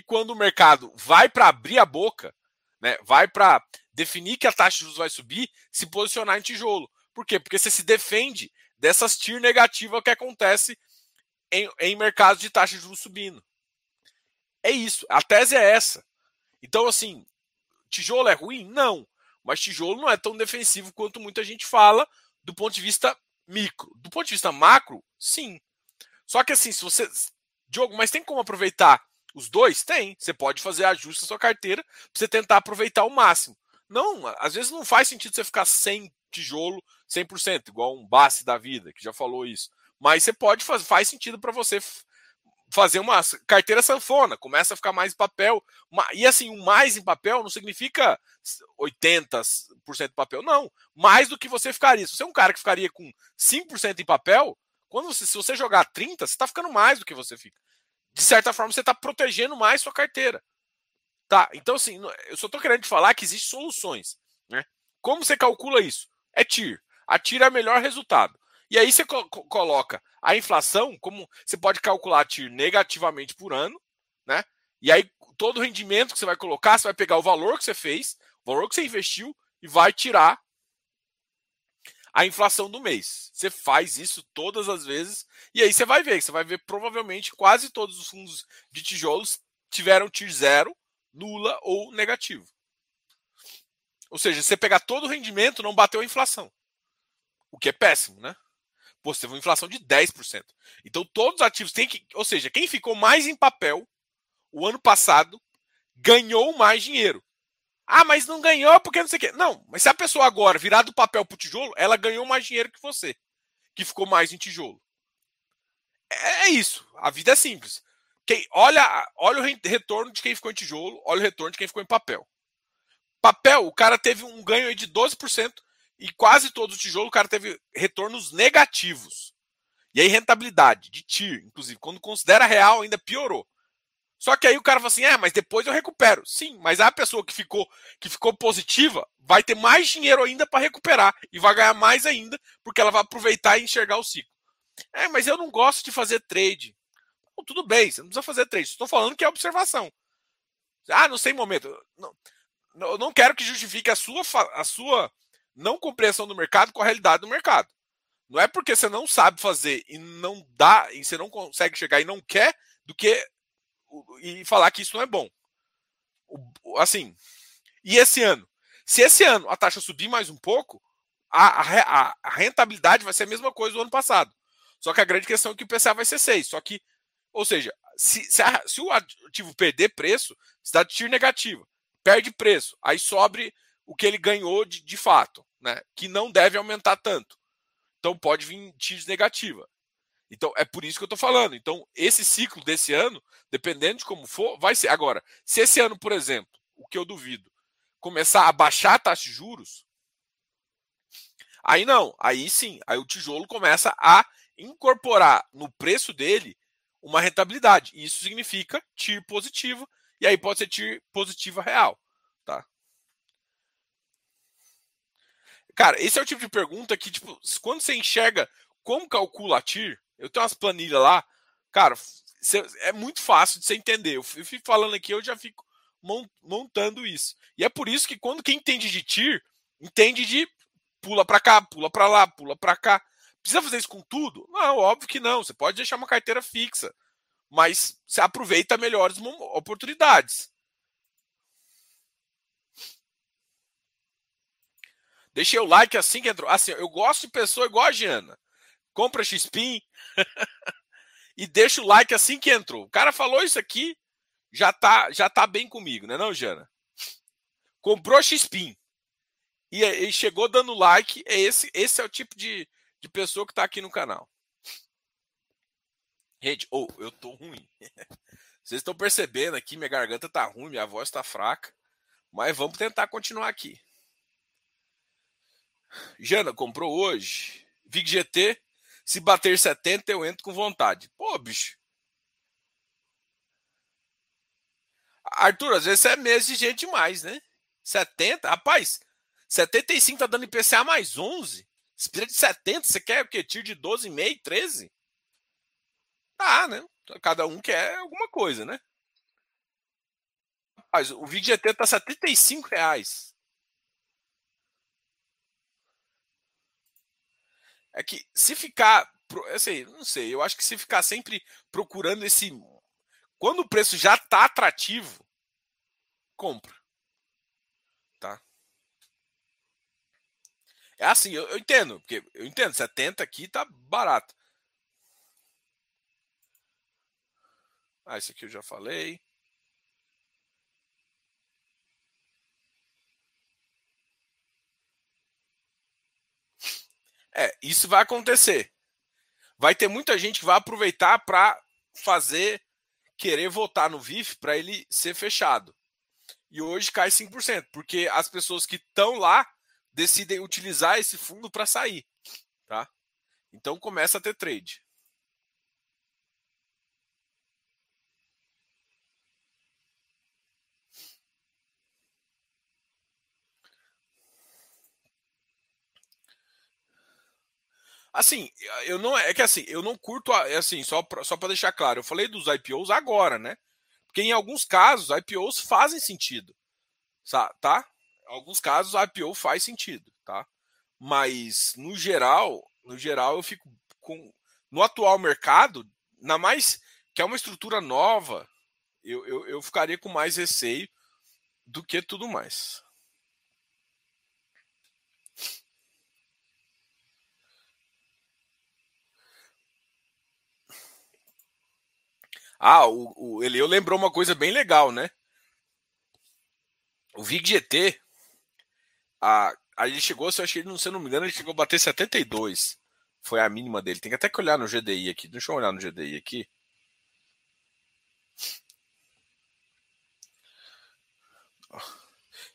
e quando o mercado vai para abrir a boca, né, vai para definir que a taxa de juros vai subir, se posicionar em tijolo. Por quê? Porque você se defende dessas TIR negativas que acontece em, em mercados de taxa de juros subindo. É isso. A tese é essa. Então, assim, tijolo é ruim? Não. Mas tijolo não é tão defensivo quanto muita gente fala do ponto de vista micro. Do ponto de vista macro, sim. Só que assim, se você. Diogo, mas tem como aproveitar os dois? Tem. Você pode fazer ajuste na sua carteira para você tentar aproveitar o máximo. Não, às vezes não faz sentido você ficar sem tijolo 100%, igual um base da vida, que já falou isso. Mas você pode fazer, faz sentido para você fazer uma carteira sanfona, começa a ficar mais em papel. E assim, o mais em papel não significa 80% papel, não. Mais do que você ficaria. Se você é um cara que ficaria com 5% em papel, quando você, se você jogar 30, você está ficando mais do que você fica. De certa forma, você está protegendo mais sua carteira. Tá? Então, assim, eu só estou querendo te falar que existem soluções. Né? Como você calcula isso? É TIR. A TIR é o melhor resultado. E aí você co coloca a inflação, como você pode calcular a TIR negativamente por ano, né? E aí todo o rendimento que você vai colocar, você vai pegar o valor que você fez, o valor que você investiu e vai tirar a inflação do mês. Você faz isso todas as vezes e aí você vai ver, você vai ver provavelmente quase todos os fundos de tijolos tiveram TIR zero, nula ou negativo. Ou seja, você pegar todo o rendimento, não bateu a inflação. O que é péssimo, né? Pô, você teve uma inflação de 10%. Então todos os ativos têm que. Ou seja, quem ficou mais em papel o ano passado ganhou mais dinheiro. Ah, mas não ganhou porque não sei o quê. Não, mas se a pessoa agora virar do papel para o tijolo, ela ganhou mais dinheiro que você, que ficou mais em tijolo. É, é isso. A vida é simples. Quem, olha, olha o retorno de quem ficou em tijolo, olha o retorno de quem ficou em papel. Papel, o cara teve um ganho de 12% e quase todo o tijolo o cara teve retornos negativos. E aí rentabilidade de TIR, inclusive, quando considera real, ainda piorou. Só que aí o cara fala assim: "É, mas depois eu recupero". Sim, mas a pessoa que ficou que ficou positiva vai ter mais dinheiro ainda para recuperar e vai ganhar mais ainda, porque ela vai aproveitar e enxergar o ciclo. É, mas eu não gosto de fazer trade. Bom, tudo bem, você não precisa fazer trade. Estou falando que é observação. Ah, não sei momento. Não, eu não quero que justifique a sua, a sua não compreensão do mercado com a realidade do mercado. Não é porque você não sabe fazer e não dá, e você não consegue chegar e não quer, do que e falar que isso não é bom. Assim, e esse ano? Se esse ano a taxa subir mais um pouco, a, a, a rentabilidade vai ser a mesma coisa do ano passado. Só que a grande questão é que o PCA vai ser 6. Só que, ou seja, se, se, a, se o ativo perder preço, se dá TIR negativa, perde preço, aí sobre o que ele ganhou de, de fato, né? Que não deve aumentar tanto. Então pode vir TIRs negativa. Então é por isso que eu estou falando. Então esse ciclo desse ano, dependendo de como for, vai ser. Agora, se esse ano, por exemplo, o que eu duvido, começar a baixar a taxa de juros, aí não, aí sim, aí o tijolo começa a incorporar no preço dele uma rentabilidade. Isso significa TIR positivo, e aí pode ser TIR positiva real. Cara, esse é o tipo de pergunta que, tipo, quando você enxerga como calcula a TIR, eu tenho umas planilhas lá, cara, é muito fácil de você entender. Eu fico falando aqui, eu já fico montando isso. E é por isso que quando quem entende de TIR, entende de pula para cá, pula para lá, pula para cá. Precisa fazer isso com tudo? Não, óbvio que não. Você pode deixar uma carteira fixa, mas você aproveita melhores oportunidades. Deixei o like assim que entrou. Assim, eu gosto de pessoa igual a Giana. Compra XPIN e deixa o like assim que entrou. O cara falou isso aqui, já tá, já tá bem comigo, né, não, Jana? Comprou XPIN e, e chegou dando like. É esse, esse é o tipo de, de pessoa que tá aqui no canal. Gente, ou oh, eu tô ruim. Vocês estão percebendo aqui, minha garganta tá ruim, minha voz tá fraca. Mas vamos tentar continuar aqui. Jana comprou hoje. VIG GT. Se bater 70, eu entro com vontade. Pô, bicho. Arthur, às vezes é mês de gente demais, né? 70? Rapaz, 75 tá dando IPCA mais 11. Se precisa de 70, você quer o quê? Tiro de 12,5, 13? Tá, né? Cada um quer alguma coisa, né? Rapaz, o VIG GT tá 75 reais. É que se ficar. Assim, não sei, eu acho que se ficar sempre procurando esse. Quando o preço já tá atrativo, compra. Tá? É assim, eu, eu entendo, porque eu entendo, 70 aqui tá barato. Ah, esse aqui eu já falei. É, isso vai acontecer. Vai ter muita gente que vai aproveitar para fazer, querer votar no VIF para ele ser fechado. E hoje cai 5%, porque as pessoas que estão lá decidem utilizar esse fundo para sair, tá? Então começa a ter trade. Assim, eu não é que assim, eu não curto é assim, só pra, só para deixar claro, eu falei dos IPOs agora, né? Porque em alguns casos, IPOs fazem sentido. Tá? Em alguns casos, IPO faz sentido, tá? Mas no geral, no geral eu fico com no atual mercado, na mais que é uma estrutura nova, eu, eu, eu ficaria com mais receio do que tudo mais. Ah, o, o eu lembrou uma coisa bem legal, né? O VIG GT, a, a ele chegou, se eu, achei, se eu não me engano, ele chegou a bater 72. Foi a mínima dele. Tem que até que olhar no GDI aqui. Deixa eu olhar no GDI aqui.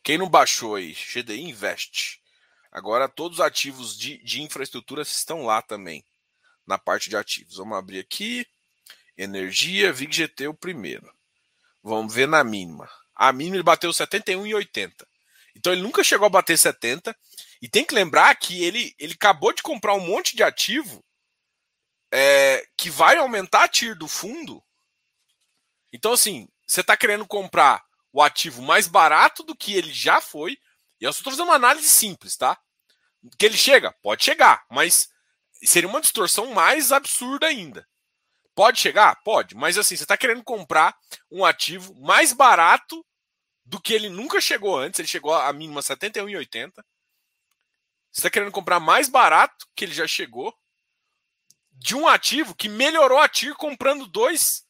Quem não baixou aí? GDI Invest. Agora todos os ativos de, de infraestrutura estão lá também. Na parte de ativos. Vamos abrir aqui. Energia, VIG-GT o primeiro. Vamos ver na mínima. A mínima ele bateu 71,80. Então ele nunca chegou a bater 70. E tem que lembrar que ele, ele acabou de comprar um monte de ativo é, que vai aumentar a TIR do fundo. Então, assim, você está querendo comprar o ativo mais barato do que ele já foi. E eu só estou fazendo uma análise simples, tá? Que ele chega? Pode chegar, mas seria uma distorção mais absurda ainda. Pode chegar? Pode. Mas assim, você está querendo comprar um ativo mais barato do que ele nunca chegou antes. Ele chegou a mínima 71,80. Você está querendo comprar mais barato que ele já chegou de um ativo que melhorou a TIR comprando dois.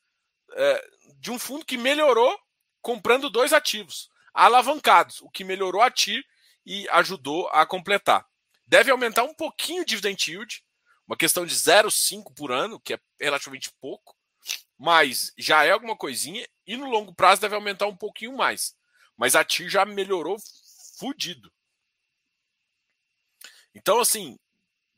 É, de um fundo que melhorou comprando dois ativos alavancados, o que melhorou a TIR e ajudou a completar. Deve aumentar um pouquinho o dividend yield, uma questão de 0,5 por ano, que é relativamente pouco, mas já é alguma coisinha, e no longo prazo deve aumentar um pouquinho mais. Mas a TIR já melhorou fudido. Então, assim,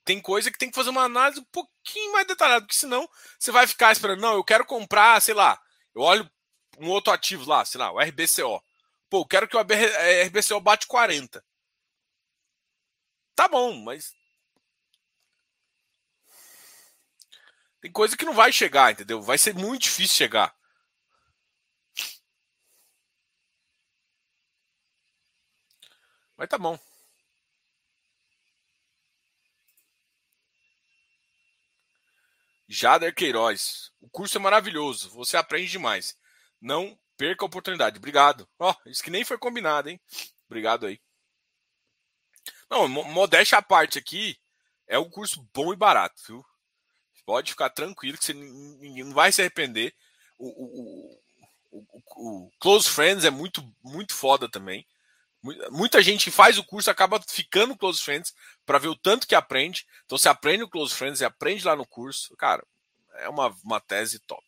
tem coisa que tem que fazer uma análise um pouquinho mais detalhada, porque senão você vai ficar esperando, não, eu quero comprar, sei lá, eu olho um outro ativo lá, sei lá, o RBCO. Pô, eu quero que o RBCO bate 40. Tá bom, mas Tem coisa que não vai chegar, entendeu? Vai ser muito difícil chegar. Mas tá bom. Jader Queiroz. O curso é maravilhoso. Você aprende demais. Não perca a oportunidade. Obrigado. Ó, oh, isso que nem foi combinado, hein? Obrigado aí. Não, modéstia à parte aqui, é um curso bom e barato, viu? Pode ficar tranquilo que você não vai se arrepender. O, o, o, o, Close Friends é muito, muito foda também. Muita gente faz o curso acaba ficando Close Friends para ver o tanto que aprende. Então, você aprende o Close Friends e aprende lá no curso. Cara, é uma, uma tese top.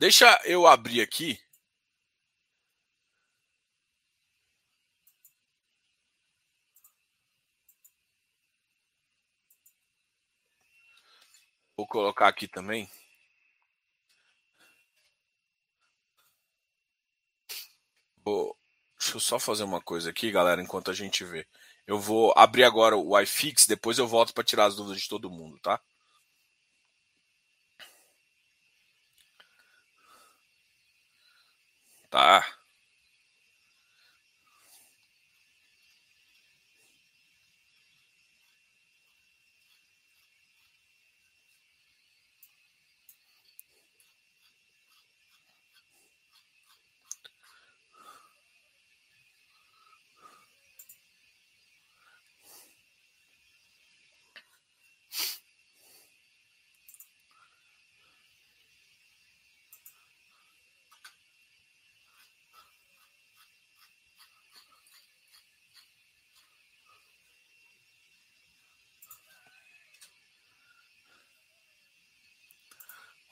Deixa eu abrir aqui. Vou colocar aqui também. Vou, deixa eu só fazer uma coisa aqui, galera, enquanto a gente vê. Eu vou abrir agora o iFix, depois eu volto para tirar as dúvidas de todo mundo, tá? Tá.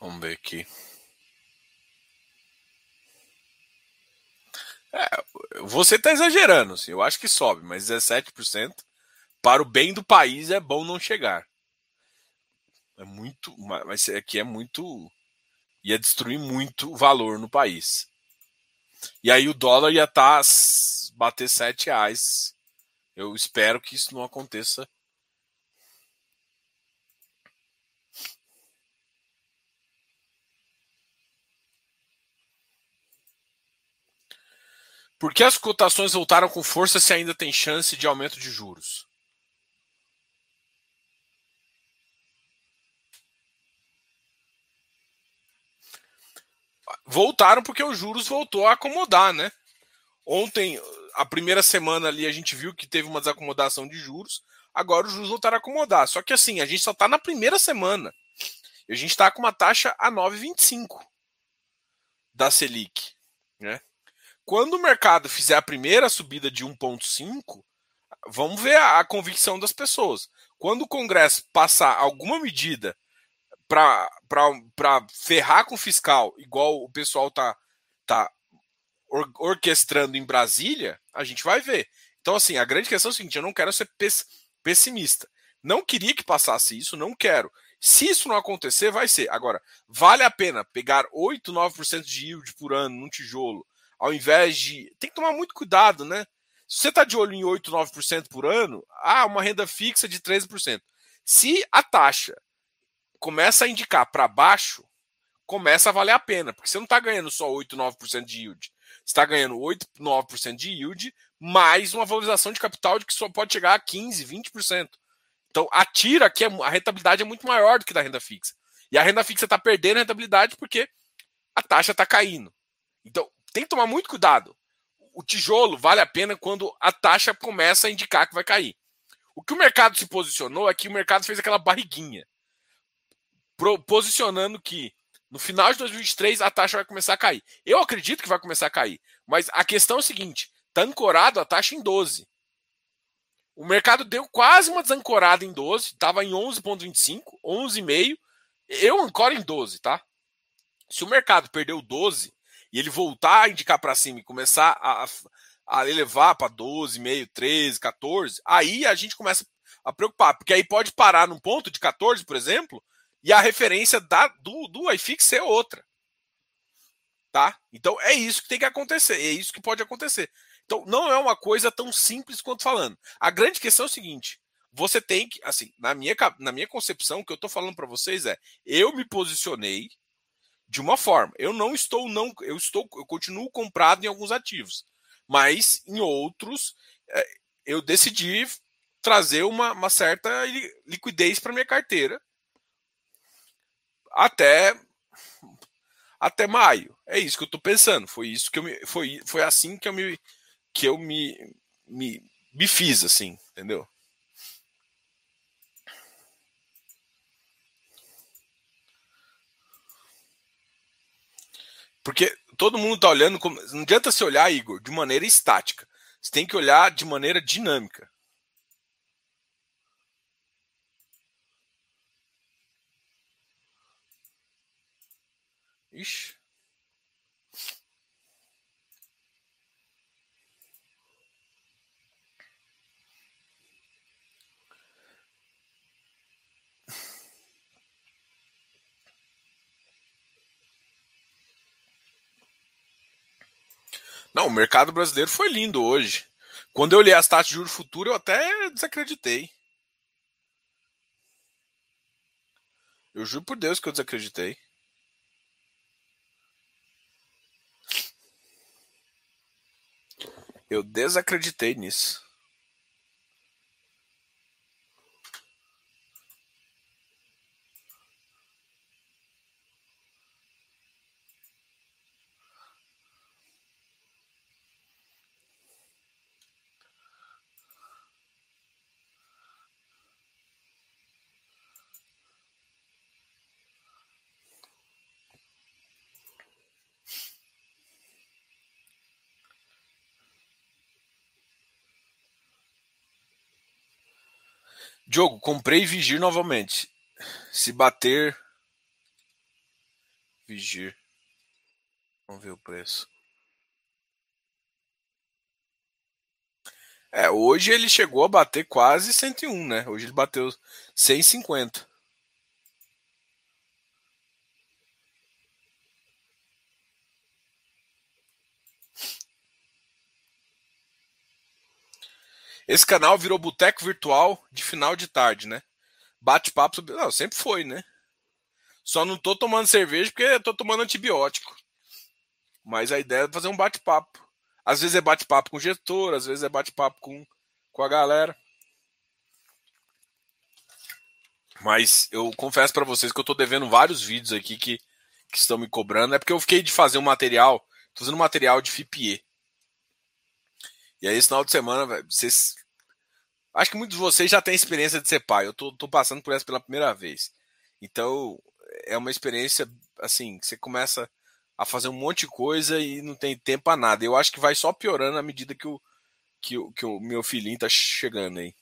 Vamos ver aqui. É, você está exagerando, assim, eu acho que sobe, mas 17% para o bem do país é bom não chegar. É muito, mas aqui é muito ia destruir muito valor no país. E aí o dólar ia estar tá, bater 7 reais. Eu espero que isso não aconteça Por que as cotações voltaram com força se ainda tem chance de aumento de juros? Voltaram porque os juros voltou a acomodar, né? Ontem, a primeira semana ali, a gente viu que teve uma desacomodação de juros. Agora os juros voltaram a acomodar. Só que assim, a gente só está na primeira semana. E a gente está com uma taxa a 9,25 da Selic. Né? Quando o mercado fizer a primeira subida de 1,5, vamos ver a, a, convicção das pessoas. Quando o Congresso passar alguma medida para ferrar com o fiscal, igual o pessoal tá, tá or, orquestrando em Brasília, a gente vai ver. Então, assim, a grande questão é o seguinte: eu não quero ser pessimista. Não queria que passasse isso, não quero. Se isso não acontecer, vai ser. Agora, vale a pena pegar 8, 9% de yield por ano num tijolo ao invés de. Tem que tomar muito cuidado, né? Se você está de olho em 8, 9% por ano, ah, uma renda fixa de 13%. Se a taxa começa a indicar para baixo, começa a valer a pena, porque você não está ganhando só 8, 9% de yield. Você está ganhando 8, 9% de yield, mais uma valorização de capital de que só pode chegar a 15, 20%. Então, atira que a rentabilidade é muito maior do que da renda fixa. E a renda fixa está perdendo a rentabilidade porque a taxa está caindo. Então, tem que tomar muito cuidado. O tijolo vale a pena quando a taxa começa a indicar que vai cair. O que o mercado se posicionou é que o mercado fez aquela barriguinha, posicionando que no final de 2023 a taxa vai começar a cair. Eu acredito que vai começar a cair, mas a questão é o seguinte: está ancorado a taxa em 12. O mercado deu quase uma desancorada em 12, estava em 11,25, 11,5. Eu ancoro em 12, tá? Se o mercado perdeu 12, e ele voltar a indicar para cima e começar a, a elevar para 12, meio, 13, 14, aí a gente começa a preocupar, porque aí pode parar num ponto de 14, por exemplo, e a referência da, do, do iFix ser outra. Tá? Então é isso que tem que acontecer, é isso que pode acontecer. Então não é uma coisa tão simples quanto falando. A grande questão é o seguinte: você tem que, assim, na minha, na minha concepção, o que eu estou falando para vocês é: eu me posicionei de uma forma. Eu não estou não eu estou eu continuo comprado em alguns ativos, mas em outros é, eu decidi trazer uma, uma certa liquidez para minha carteira até até maio. É isso que eu estou pensando. Foi isso que eu me, foi foi assim que eu me que eu me me, me fiz assim, entendeu? Porque todo mundo está olhando. Como... Não adianta se olhar, Igor, de maneira estática. Você tem que olhar de maneira dinâmica. Ixi. Não, o mercado brasileiro foi lindo hoje. Quando eu li as taxas de juros futuro, eu até desacreditei. Eu juro por Deus que eu desacreditei. Eu desacreditei nisso. Diogo, comprei Vigir novamente. Se bater. Vigir. Vamos ver o preço. É, hoje ele chegou a bater quase 101, né? Hoje ele bateu 150. Esse canal virou boteco virtual de final de tarde, né? Bate-papo sobre. Não, sempre foi, né? Só não tô tomando cerveja porque tô tomando antibiótico. Mas a ideia é fazer um bate-papo. Às vezes é bate-papo com o gestor, às vezes é bate-papo com, com a galera. Mas eu confesso para vocês que eu tô devendo vários vídeos aqui que, que estão me cobrando. É porque eu fiquei de fazer um material. Tô fazendo um material de FIPE. E aí, esse final de semana, vocês. Acho que muitos de vocês já têm experiência de ser pai. Eu tô, tô passando por essa pela primeira vez. Então, é uma experiência, assim, que você começa a fazer um monte de coisa e não tem tempo para nada. Eu acho que vai só piorando à medida que o, que o, que o meu filhinho tá chegando aí.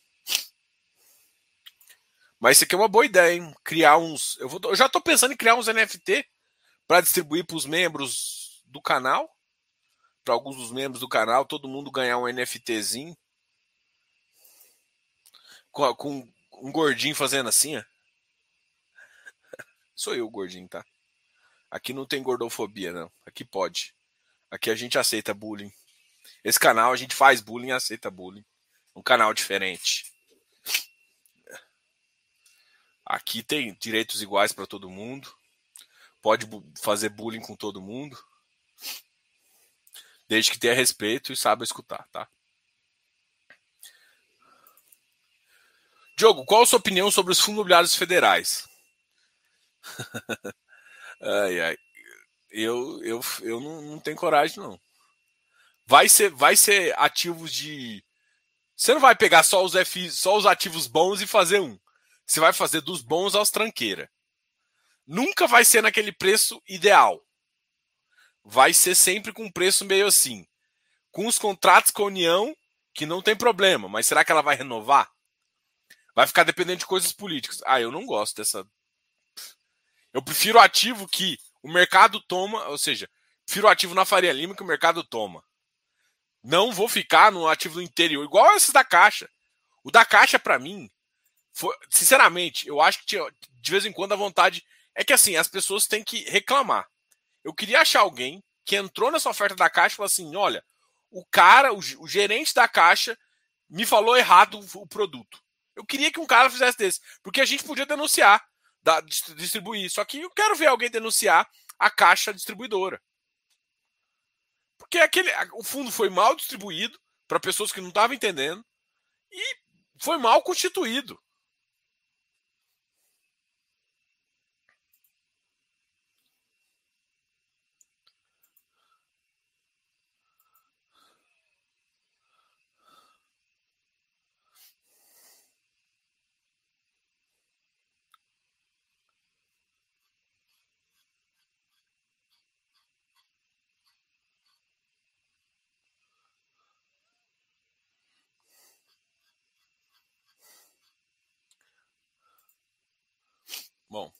Mas isso aqui é uma boa ideia, hein? Criar uns. Eu, vou, eu já tô pensando em criar uns NFT para distribuir para os membros do canal para alguns dos membros do canal, todo mundo ganhar um NFTzinho. Com, com um gordinho fazendo assim, ó. Sou eu o gordinho, tá? Aqui não tem gordofobia, não. Aqui pode. Aqui a gente aceita bullying. Esse canal a gente faz bullying e aceita bullying. Um canal diferente. Aqui tem direitos iguais para todo mundo. Pode fazer bullying com todo mundo desde que tenha respeito e saiba escutar, tá? Diogo, qual a sua opinião sobre os fundos imobiliários federais? ai, ai. Eu, eu, eu não, não tenho coragem, não. Vai ser, vai ser ativos de. Você não vai pegar só os FI, só os ativos bons e fazer um. Você vai fazer dos bons aos tranqueira. Nunca vai ser naquele preço ideal vai ser sempre com um preço meio assim. Com os contratos com a União, que não tem problema, mas será que ela vai renovar? Vai ficar dependendo de coisas políticas. Ah, eu não gosto dessa. Eu prefiro ativo que o mercado toma, ou seja, prefiro ativo na Faria Lima que o mercado toma. Não vou ficar no ativo do interior, igual esses da Caixa. O da Caixa, para mim, foi, sinceramente, eu acho que tinha, de vez em quando a vontade é que assim, as pessoas têm que reclamar. Eu queria achar alguém que entrou nessa oferta da Caixa e falou assim: olha, o cara, o, o gerente da Caixa, me falou errado o, o produto. Eu queria que um cara fizesse desse, porque a gente podia denunciar, da, distribuir. Só que eu quero ver alguém denunciar a Caixa distribuidora. Porque aquele, o fundo foi mal distribuído para pessoas que não estavam entendendo e foi mal constituído. Bom,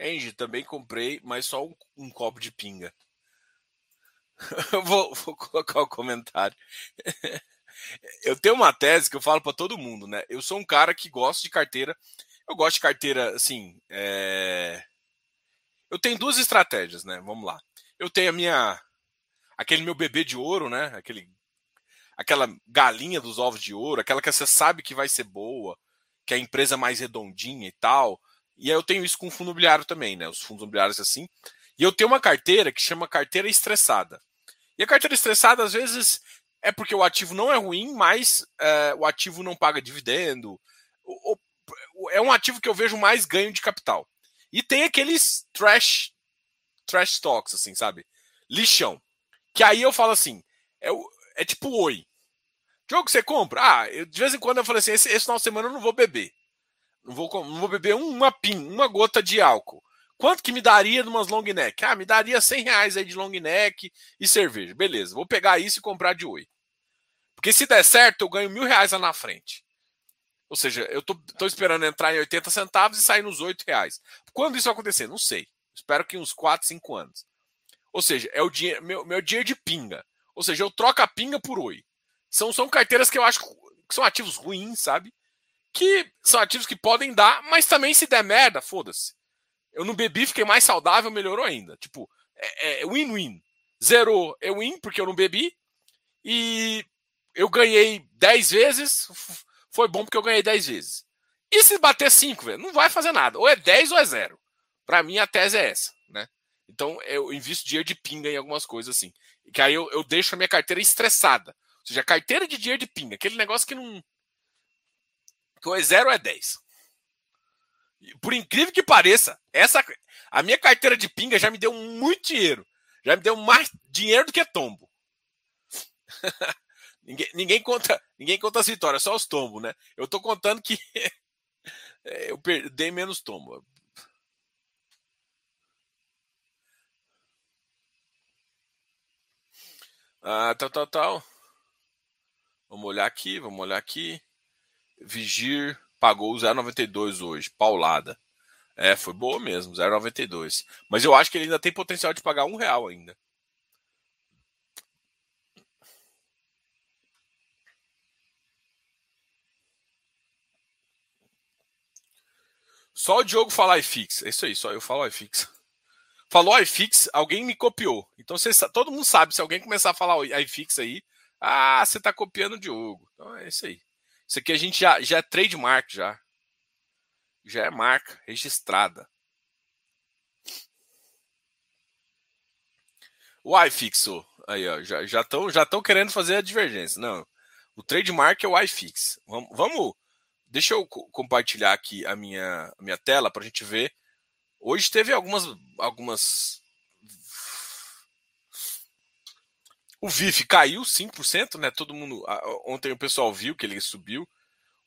Angie, também comprei, mas só um, um copo de pinga. vou, vou, colocar o comentário. eu tenho uma tese que eu falo para todo mundo, né? Eu sou um cara que gosta de carteira. Eu gosto de carteira, assim. É... Eu tenho duas estratégias, né? Vamos lá. Eu tenho a minha. Aquele meu bebê de ouro, né? Aquele... Aquela galinha dos ovos de ouro, aquela que você sabe que vai ser boa, que é a empresa mais redondinha e tal. E aí eu tenho isso com o fundo imobiliário também, né? Os fundos imobiliários assim. E eu tenho uma carteira que chama carteira estressada. E a carteira estressada, às vezes, é porque o ativo não é ruim, mas é, o ativo não paga dividendo. É um ativo que eu vejo mais ganho de capital. E tem aqueles trash, trash stocks, assim, sabe? Lixão. Que aí eu falo assim, é, é tipo oi. Jogo que você compra? Ah, eu, de vez em quando eu falei assim, esse, esse final de semana eu não vou beber. Não vou, não vou beber uma pin, uma gota de álcool. Quanto que me daria numas long neck? Ah, me daria 100 reais aí de long neck e cerveja. Beleza, vou pegar isso e comprar de oi. Porque se der certo, eu ganho mil reais lá na frente. Ou seja, eu tô, tô esperando entrar em 80 centavos e sair nos 8 reais. Quando isso acontecer? Não sei. Espero que uns 4, 5 anos. Ou seja, é o dinheiro, meu, meu dinheiro de pinga. Ou seja, eu troco a pinga por oi. São, são carteiras que eu acho que são ativos ruins, sabe? Que são ativos que podem dar, mas também se der merda, foda-se. Eu não bebi, fiquei mais saudável, melhorou ainda. Tipo, é, é win-win. Zerou é win, porque eu não bebi. E eu ganhei 10 vezes, foi bom porque eu ganhei 10 vezes. E se bater 5, velho, não vai fazer nada. Ou é 10 ou é 0. Para mim, a tese é essa, né? Então, eu invisto dinheiro de pinga em algumas coisas assim. Que aí eu, eu deixo a minha carteira estressada. Ou seja, carteira de dinheiro de pinga. Aquele negócio que não, ou é 0 ou é 10. Por incrível que pareça, essa a minha carteira de pinga já me deu muito dinheiro. Já me deu mais dinheiro do que tombo. ninguém, ninguém, conta, ninguém conta as vitórias, só os tombos, né? Eu tô contando que eu dei menos tombo. Ah, tal, tal, tal. Vamos olhar aqui, vamos olhar aqui. Vigir pagou 0,92 hoje, paulada. É, foi boa mesmo, 0,92. Mas eu acho que ele ainda tem potencial de pagar um real ainda. Só o Diogo falar iFix. É isso aí, só eu falo iFix. Falou iFix, alguém me copiou. Então cê, todo mundo sabe, se alguém começar a falar iFix aí, ah, você está copiando o Diogo. Então é isso aí. Isso aqui a gente já, já é trademark, já. Já é marca registrada. O iFixo. Aí, ó. Já estão já já querendo fazer a divergência. Não. O trademark é o iFix. Vamos. vamos deixa eu compartilhar aqui a minha, a minha tela para a gente ver. Hoje teve algumas, algumas O VIF caiu 5%, né? Todo mundo. Ontem o pessoal viu que ele subiu.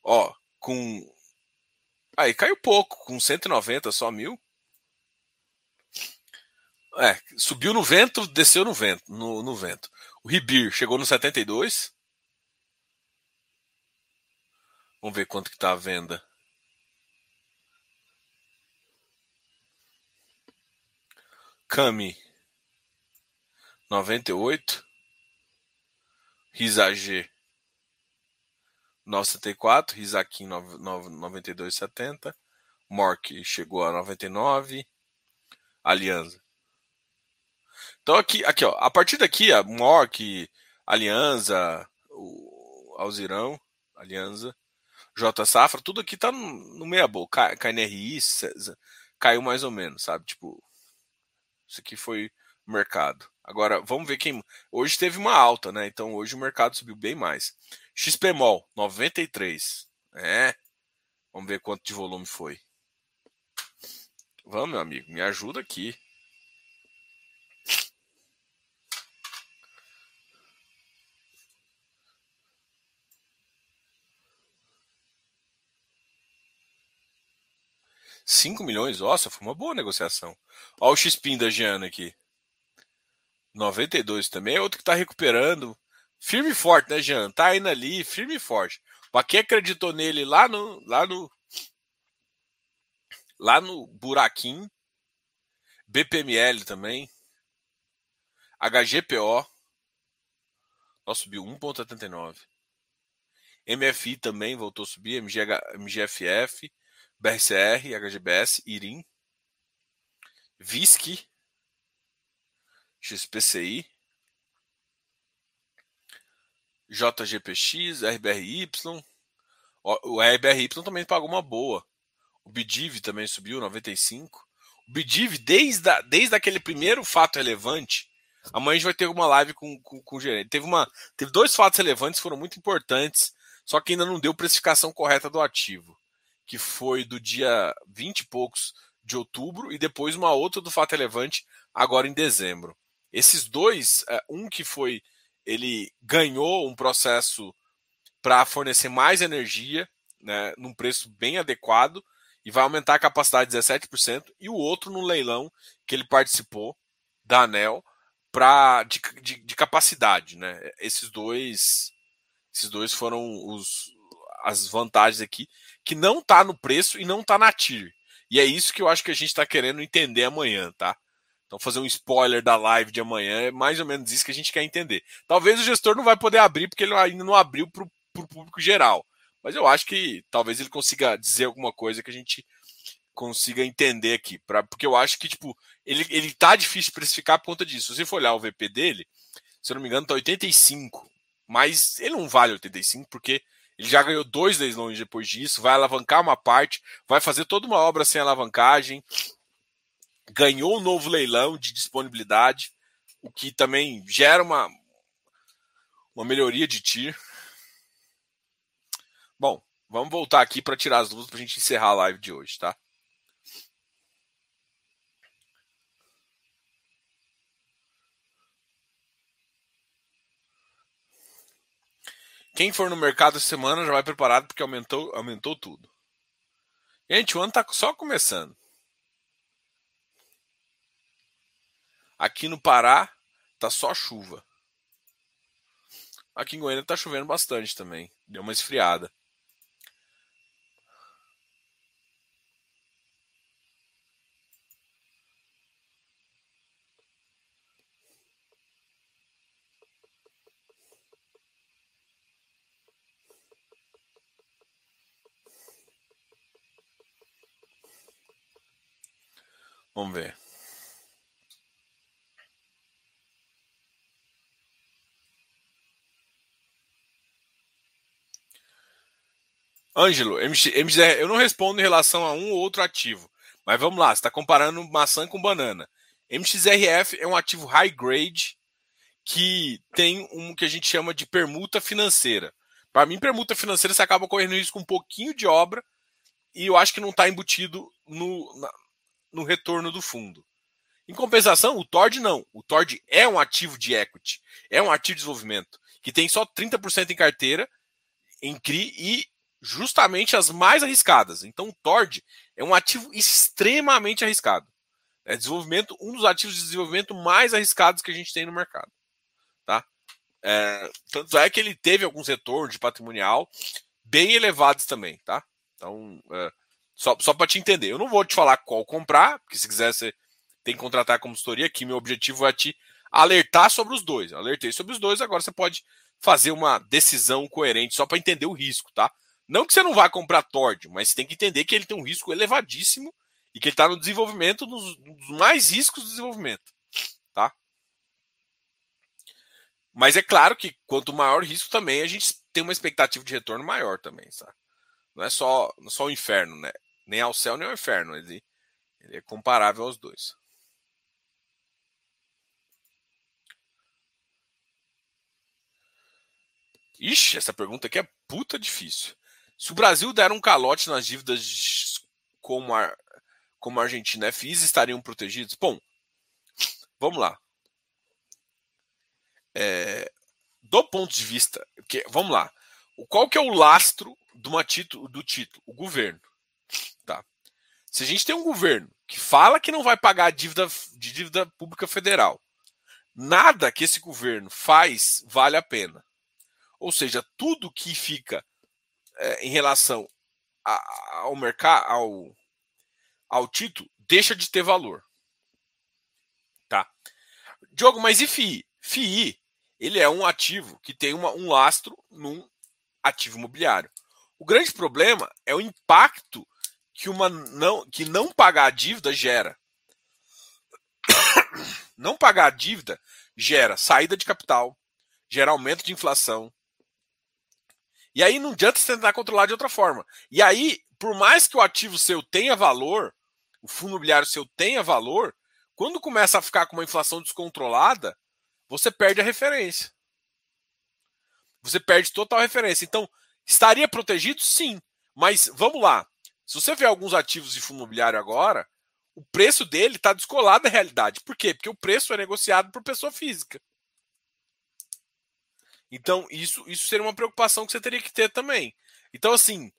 Ó, com. Aí caiu pouco, com 190 só mil. É, subiu no vento, desceu no vento, no, no vento. O Ribir chegou no 72. Vamos ver quanto que tá a venda. Cami 98. Risag 974, Risakin 92,70, Mork chegou a 99, Aliança. Então aqui, aqui ó, a partir daqui, a Mork, Aliança, o Alzirão, Aliança, J Safra, tudo aqui tá no, meia boca. KNRI caiu mais ou menos, sabe? Tipo, isso aqui foi mercado. Agora, vamos ver quem. Hoje teve uma alta, né? Então hoje o mercado subiu bem mais. XPMOL, 93. É. Vamos ver quanto de volume foi. Vamos, meu amigo, me ajuda aqui. Cinco milhões, nossa, foi uma boa negociação. Olha o XPIN da Giana aqui. 92 também é outro que está recuperando. Firme e forte, né, Jean? Tá indo ali, firme e forte. Pra quem acreditou nele lá no, lá no, lá no buraquinho, BPML também. HGPO. Ó, subiu 1,79. MFI também voltou a subir. MGFF. BRCR, HGBS, IRIM. VISC. XPCI. JGPX, RBRY. O RBRY também pagou uma boa. O BIDIV também subiu 95. O BIDIV, desde, a, desde aquele primeiro fato relevante, amanhã a gente vai ter uma live com, com, com o gerente. Teve, uma, teve dois fatos relevantes que foram muito importantes, só que ainda não deu precificação correta do ativo, que foi do dia 20 e poucos de outubro e depois uma outra do fato relevante agora em dezembro. Esses dois, é, um que foi ele ganhou um processo para fornecer mais energia, né, num preço bem adequado, e vai aumentar a capacidade 17%, e o outro no leilão que ele participou da ANEL pra, de, de, de capacidade. Né? Esses dois esses dois foram os, as vantagens aqui, que não está no preço e não está na TIR. E é isso que eu acho que a gente está querendo entender amanhã, tá? Então, fazer um spoiler da live de amanhã é mais ou menos isso que a gente quer entender. Talvez o gestor não vai poder abrir, porque ele ainda não abriu para o público geral. Mas eu acho que talvez ele consiga dizer alguma coisa que a gente consiga entender aqui. Pra, porque eu acho que, tipo, ele, ele tá difícil de precificar por conta disso. Se você for olhar o VP dele, se eu não me engano, tá 85. Mas ele não vale 85, porque ele já ganhou dois leilões depois disso, vai alavancar uma parte, vai fazer toda uma obra sem alavancagem ganhou um novo leilão de disponibilidade, o que também gera uma, uma melhoria de TIR. Bom, vamos voltar aqui para tirar as dúvidas para a gente encerrar a live de hoje, tá? Quem for no mercado essa semana já vai preparado porque aumentou, aumentou tudo. Gente, o ano está só começando. Aqui no Pará tá só chuva. Aqui em Goiânia tá chovendo bastante também. Deu uma esfriada. Vamos ver. Ângelo, MXR, eu não respondo em relação a um ou outro ativo. Mas vamos lá, você está comparando maçã com banana. MXRF é um ativo high grade que tem um que a gente chama de permuta financeira. Para mim, permuta financeira você acaba correndo risco um pouquinho de obra e eu acho que não está embutido no, na, no retorno do fundo. Em compensação, o TORD não. O TORD é um ativo de equity, é um ativo de desenvolvimento que tem só 30% em carteira em CRI e justamente as mais arriscadas. Então, o TORD é um ativo extremamente arriscado. É desenvolvimento, um dos ativos de desenvolvimento mais arriscados que a gente tem no mercado. Tá? É, tanto é que ele teve alguns retornos de patrimonial bem elevados também. Tá? Então, é, só, só para te entender, eu não vou te falar qual comprar, porque se quiser você tem que contratar como consultoria, aqui meu objetivo é te alertar sobre os dois. Eu alertei sobre os dois, agora você pode fazer uma decisão coerente só para entender o risco, tá? Não que você não vá comprar Tord, mas tem que entender que ele tem um risco elevadíssimo e que ele está no desenvolvimento dos, mais riscos do desenvolvimento. Tá? Mas é claro que quanto maior risco também, a gente tem uma expectativa de retorno maior também. Sabe? Não é só, não é só o inferno, né? Nem ao céu, nem ao inferno. Ele, ele é comparável aos dois. Ixi, essa pergunta aqui é puta difícil. Se o Brasil der um calote nas dívidas como a, como a Argentina e FIS, estariam protegidos? Bom, vamos lá. É, do ponto de vista. Vamos lá. Qual que é o lastro do, título, do título? O governo. Tá? Se a gente tem um governo que fala que não vai pagar a dívida de dívida pública federal, nada que esse governo faz vale a pena. Ou seja, tudo que fica é, em relação a, ao mercado, ao, ao título, deixa de ter valor. Diogo, mas e FII? FII, ele é um ativo que tem uma, um lastro num ativo imobiliário. O grande problema é o impacto que, uma não, que não pagar a dívida gera. Não pagar a dívida gera saída de capital, gera aumento de inflação. E aí não adianta você tentar controlar de outra forma. E aí, por mais que o ativo seu tenha valor, o fundo imobiliário seu tenha valor, quando começa a ficar com uma inflação descontrolada, você perde a referência. Você perde total referência. Então, estaria protegido? Sim. Mas vamos lá. Se você vê alguns ativos de fundo imobiliário agora, o preço dele está descolado da realidade. Por quê? Porque o preço é negociado por pessoa física. Então, isso, isso seria uma preocupação que você teria que ter também. Então, assim,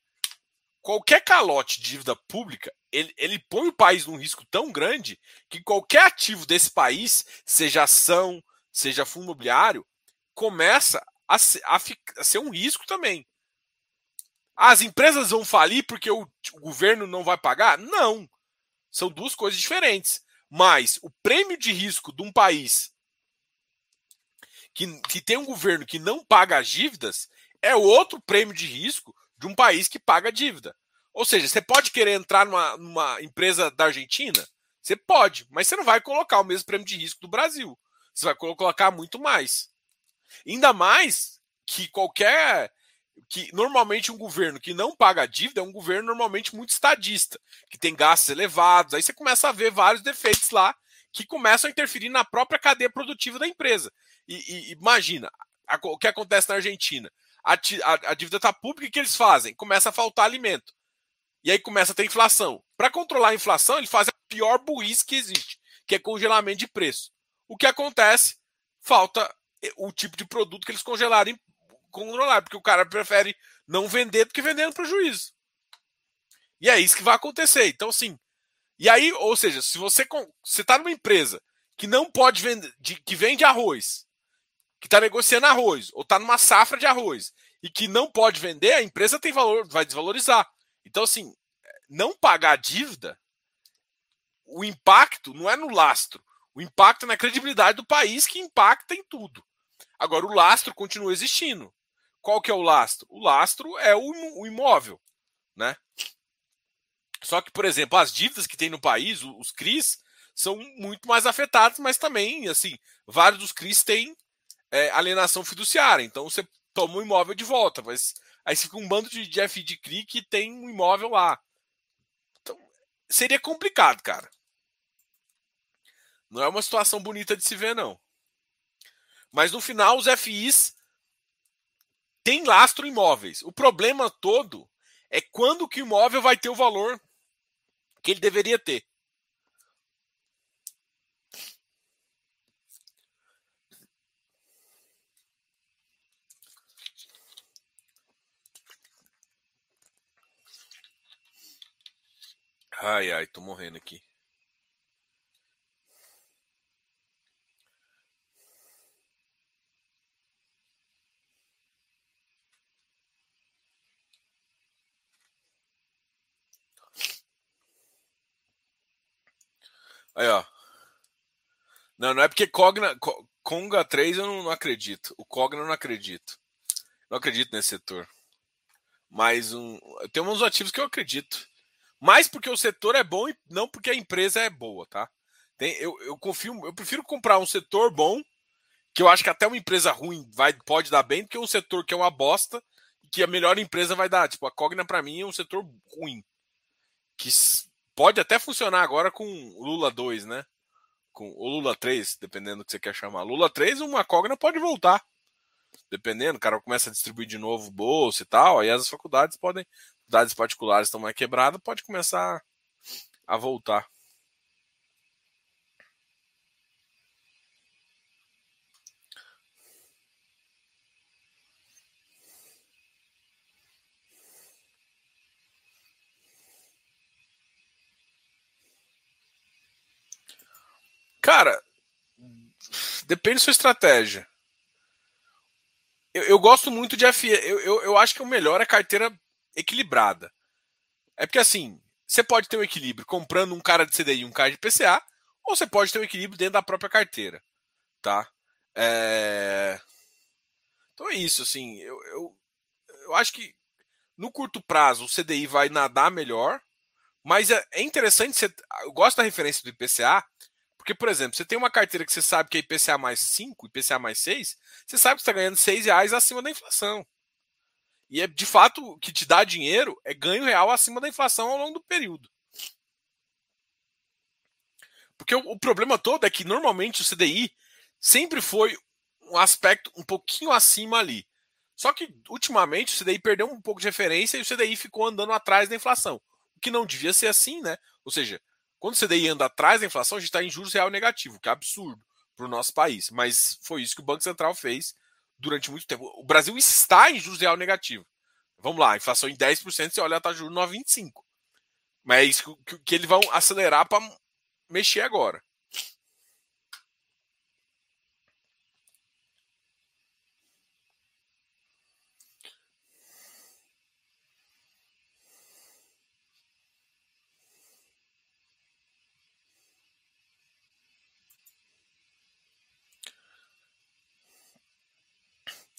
qualquer calote de dívida pública, ele, ele põe o país num risco tão grande que qualquer ativo desse país, seja ação, seja fundo imobiliário, começa a ser, a, a ser um risco também. As empresas vão falir porque o, o governo não vai pagar? Não. São duas coisas diferentes. Mas o prêmio de risco de um país que, que tem um governo que não paga as dívidas é outro prêmio de risco de um país que paga dívida. Ou seja, você pode querer entrar numa, numa empresa da Argentina? Você pode, mas você não vai colocar o mesmo prêmio de risco do Brasil. Você vai colocar muito mais. Ainda mais que qualquer que normalmente um governo que não paga dívida é um governo normalmente muito estadista, que tem gastos elevados. Aí você começa a ver vários defeitos lá que começam a interferir na própria cadeia produtiva da empresa. E, e imagina a, o que acontece na Argentina. A, a, a dívida está pública, o que eles fazem? Começa a faltar alimento. E aí começa a ter inflação. Para controlar a inflação, ele faz a pior burrice que existe, que é congelamento de preço. O que acontece? Falta eh, o tipo de produto que eles congelaram controlar, porque o cara prefere não vender do que vender no prejuízo. E é isso que vai acontecer. Então, assim. E aí, ou seja, se você você está numa empresa que não pode vender, de, que vende arroz, que está negociando arroz, ou está numa safra de arroz e que não pode vender, a empresa tem valor, vai desvalorizar. Então, assim, não pagar a dívida, o impacto não é no lastro, o impacto é na credibilidade do país que impacta em tudo. Agora, o lastro continua existindo. Qual que é o lastro? O lastro é o imóvel, né? Só que, por exemplo, as dívidas que tem no país, os CRIs, são muito mais afetados, mas também, assim, vários dos CRIs têm é, alienação fiduciária. Então você toma o imóvel de volta, mas aí fica um bando de, de FI CRI que tem um imóvel lá. Então, seria complicado, cara. Não é uma situação bonita de se ver, não. Mas no final, os FIs tem lastro imóveis. O problema todo é quando que o imóvel vai ter o valor que ele deveria ter. Ai, ai, tô morrendo aqui. Aí, ó. Não, não é porque Cogna, Conga 3 eu não, não, acredito. O Cogna eu não acredito. Não acredito nesse setor. Mas um, tem uns ativos que eu acredito. Mais porque o setor é bom e não porque a empresa é boa, tá? Tem, eu, eu confio, eu prefiro comprar um setor bom, que eu acho que até uma empresa ruim vai, pode dar bem, do que um setor que é uma bosta que a melhor empresa vai dar. Tipo, a Cogna para mim é um setor ruim. Que Pode até funcionar agora com Lula 2, né? Com o Lula 3, dependendo do que você quer chamar. Lula 3, uma cogna pode voltar. Dependendo, o cara começa a distribuir de novo bolsa e tal, aí as faculdades podem, faculdades particulares estão mais quebradas, pode começar a voltar. Cara, depende da sua estratégia. Eu, eu gosto muito de FE. Eu, eu, eu acho que o melhor é carteira equilibrada. É porque assim, você pode ter um equilíbrio comprando um cara de CDI e um cara de PCA, ou você pode ter um equilíbrio dentro da própria carteira. tá? É... Então é isso, assim, eu, eu, eu acho que no curto prazo o CDI vai nadar melhor, mas é, é interessante, você, eu gosto da referência do IPCA, porque, por exemplo, você tem uma carteira que você sabe que é IPCA mais 5, IPCA mais 6, você sabe que está ganhando 6 reais acima da inflação. E é de fato o que te dá dinheiro é ganho real acima da inflação ao longo do período. Porque o, o problema todo é que normalmente o CDI sempre foi um aspecto um pouquinho acima ali. Só que ultimamente o CDI perdeu um pouco de referência e o CDI ficou andando atrás da inflação. O que não devia ser assim, né? Ou seja, quando o CDI anda atrás da inflação, a gente está em juros real negativo, que é absurdo para o nosso país. Mas foi isso que o Banco Central fez durante muito tempo. O Brasil está em juros real negativo. Vamos lá, inflação em 10%, você olha, está juros 9,25%. Mas é isso que, que eles vão acelerar para mexer agora.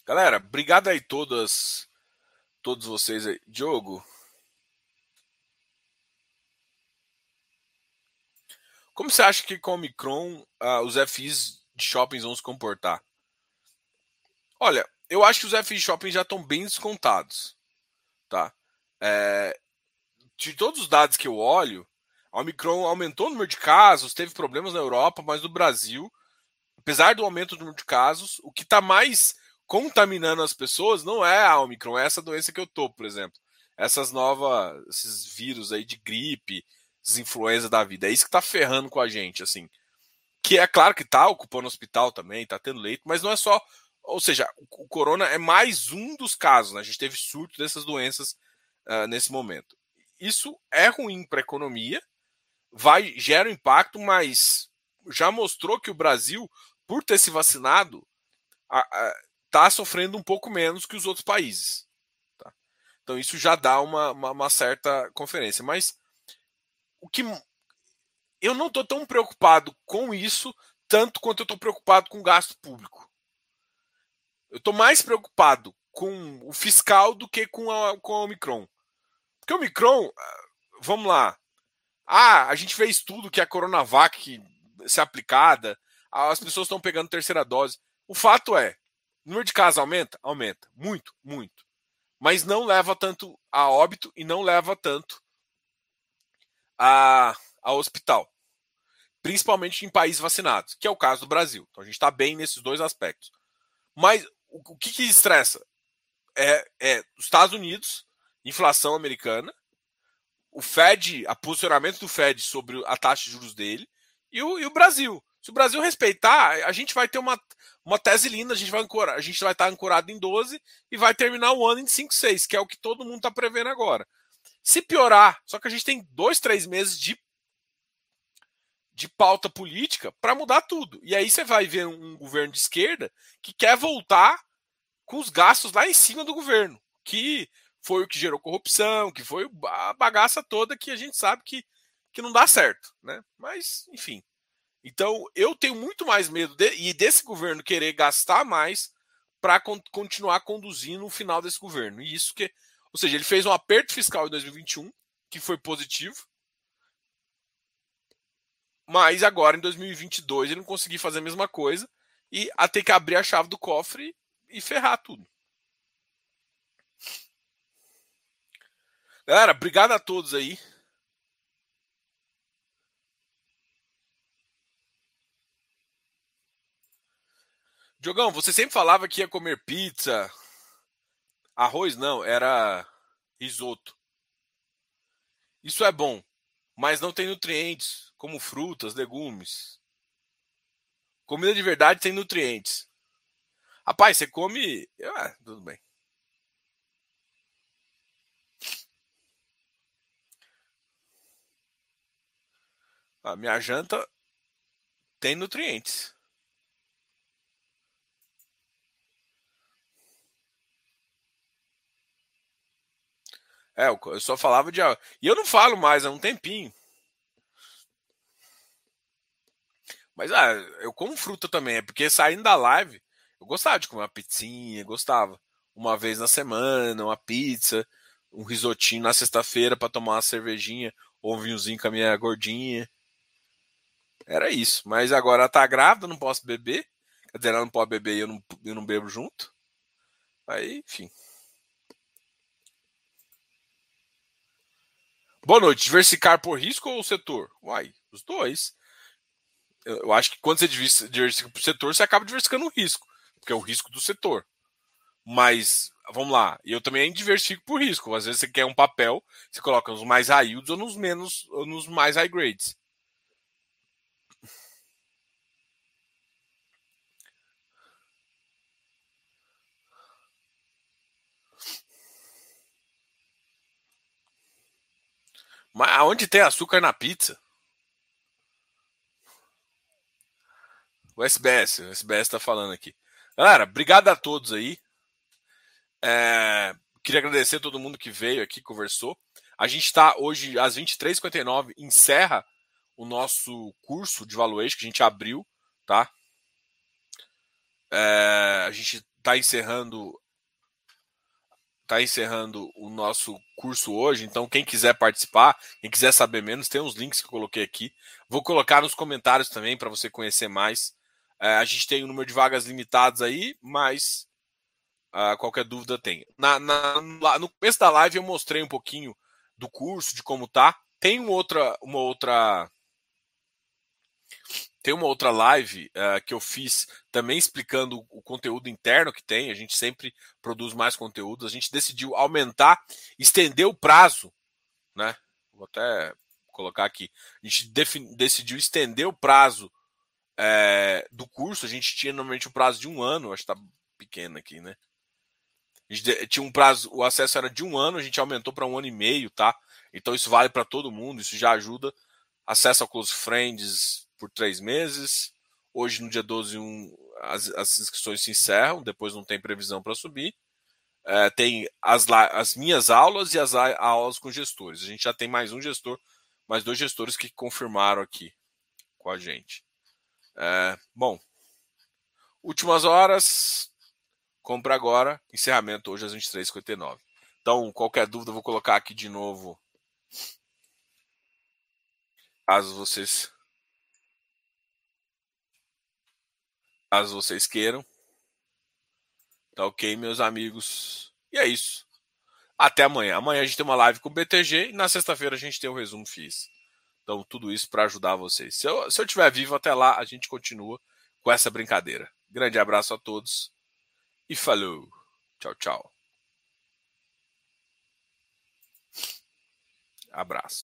Galera, obrigado aí todas, todos vocês aí. Diogo. Como você acha que com o Omicron uh, os FIs de shoppings vão se comportar? Olha, eu acho que os FIs de shopping já estão bem descontados. Tá? É, de todos os dados que eu olho, a Omicron aumentou o número de casos, teve problemas na Europa, mas no Brasil, apesar do aumento do número de casos, o que está mais contaminando as pessoas não é a Omicron, é essa doença que eu tô, por exemplo. Essas novas, esses vírus aí de gripe, influenza da vida. É isso que tá ferrando com a gente, assim. Que é claro que tá ocupando hospital também, tá tendo leito, mas não é só. Ou seja, o corona é mais um dos casos, né? A gente teve surto dessas doenças uh, nesse momento. Isso é ruim para a economia, vai gera um impacto, mas já mostrou que o Brasil, por ter se vacinado, a, a, está sofrendo um pouco menos que os outros países. Tá? Então isso já dá uma, uma, uma, certa conferência. Mas o que eu não estou tão preocupado com isso tanto quanto eu estou preocupado com o gasto público. Eu estou mais preocupado com o fiscal do que com a, com a Omicron. Porque o Omicron, vamos lá. Ah, a gente fez tudo que a Coronavac ser aplicada, as pessoas estão pegando terceira dose. O fato é, o número de casos aumenta? Aumenta. Muito, muito. Mas não leva tanto a óbito e não leva tanto a, a hospital. Principalmente em países vacinados, que é o caso do Brasil. Então a gente está bem nesses dois aspectos. Mas o, o que, que estressa? É, é os Estados Unidos, inflação americana, o Fed, a posicionamento do Fed sobre a taxa de juros dele, e o, e o Brasil. Se o Brasil respeitar, a gente vai ter uma, uma tese linda, a gente vai ancorar, a gente vai estar ancorado em 12 e vai terminar o ano em 5, 6, que é o que todo mundo está prevendo agora. Se piorar, só que a gente tem dois, três meses de, de pauta política para mudar tudo. E aí você vai ver um governo de esquerda que quer voltar com os gastos lá em cima do governo, que foi o que gerou corrupção, que foi a bagaça toda que a gente sabe que, que não dá certo, né? Mas, enfim. Então, eu tenho muito mais medo de, e desse governo querer gastar mais para con continuar conduzindo o final desse governo. E isso que, ou seja, ele fez um aperto fiscal em 2021 que foi positivo, mas agora em 2022 ele não conseguiu fazer a mesma coisa e a ter que abrir a chave do cofre e ferrar tudo. Galera, obrigado a todos aí. Diogão, você sempre falava que ia comer pizza. Arroz não, era risoto. Isso é bom, mas não tem nutrientes, como frutas, legumes. Comida de verdade tem nutrientes. Rapaz, você come. Ah, tudo bem. A minha janta tem nutrientes. É, eu só falava de. E eu não falo mais há um tempinho. Mas ah, eu como fruta também, é porque saindo da live, eu gostava de comer uma pizzinha, gostava. Uma vez na semana, uma pizza, um risotinho na sexta-feira para tomar uma cervejinha ou um vinhozinho com a minha gordinha. Era isso. Mas agora ela tá grávida, não posso beber. Quer dizer, ela não pode beber e eu não, eu não bebo junto. Aí, enfim. Boa noite. Diversificar por risco ou setor? Uai, os dois. Eu acho que quando você diversifica por setor, você acaba diversificando o risco, porque é o risco do setor. Mas, vamos lá, eu também diversifico por risco. Às vezes você quer um papel, você coloca nos mais high yields ou nos menos, ou nos mais high grades. Mas aonde tem açúcar na pizza? O SBS, o SBS está falando aqui. Galera, obrigado a todos aí. É, queria agradecer a todo mundo que veio aqui, conversou. A gente está hoje, às 23h59, encerra o nosso curso de valuation que a gente abriu, tá? É, a gente está encerrando está encerrando o nosso curso hoje, então quem quiser participar, quem quiser saber menos, tem os links que eu coloquei aqui. Vou colocar nos comentários também para você conhecer mais. É, a gente tem um número de vagas limitadas aí, mas uh, qualquer dúvida tem. Na, na, no começo da live eu mostrei um pouquinho do curso, de como tá. Tem uma outra, uma outra tem uma outra live uh, que eu fiz também explicando o conteúdo interno que tem. A gente sempre produz mais conteúdo. A gente decidiu aumentar, estender o prazo, né? Vou até colocar aqui. A gente decidiu estender o prazo é, do curso. A gente tinha normalmente o um prazo de um ano. Acho que tá pequeno aqui, né? A gente tinha um prazo, o acesso era de um ano, a gente aumentou para um ano e meio, tá? Então isso vale para todo mundo, isso já ajuda. Acesso ao Close Friends, por três meses. Hoje, no dia 12, um, as, as inscrições se encerram, depois não tem previsão para subir. É, tem as, as minhas aulas e as aulas com gestores. A gente já tem mais um gestor, mais dois gestores que confirmaram aqui com a gente. É, bom, últimas horas, compra agora, encerramento hoje às 23h59. Então, qualquer dúvida, eu vou colocar aqui de novo. Caso vocês caso vocês queiram. Tá ok, meus amigos? E é isso. Até amanhã. Amanhã a gente tem uma live com o BTG e na sexta-feira a gente tem o resumo FIS. Então, tudo isso para ajudar vocês. Se eu, se eu tiver vivo até lá, a gente continua com essa brincadeira. Grande abraço a todos e falou. Tchau, tchau. Abraço.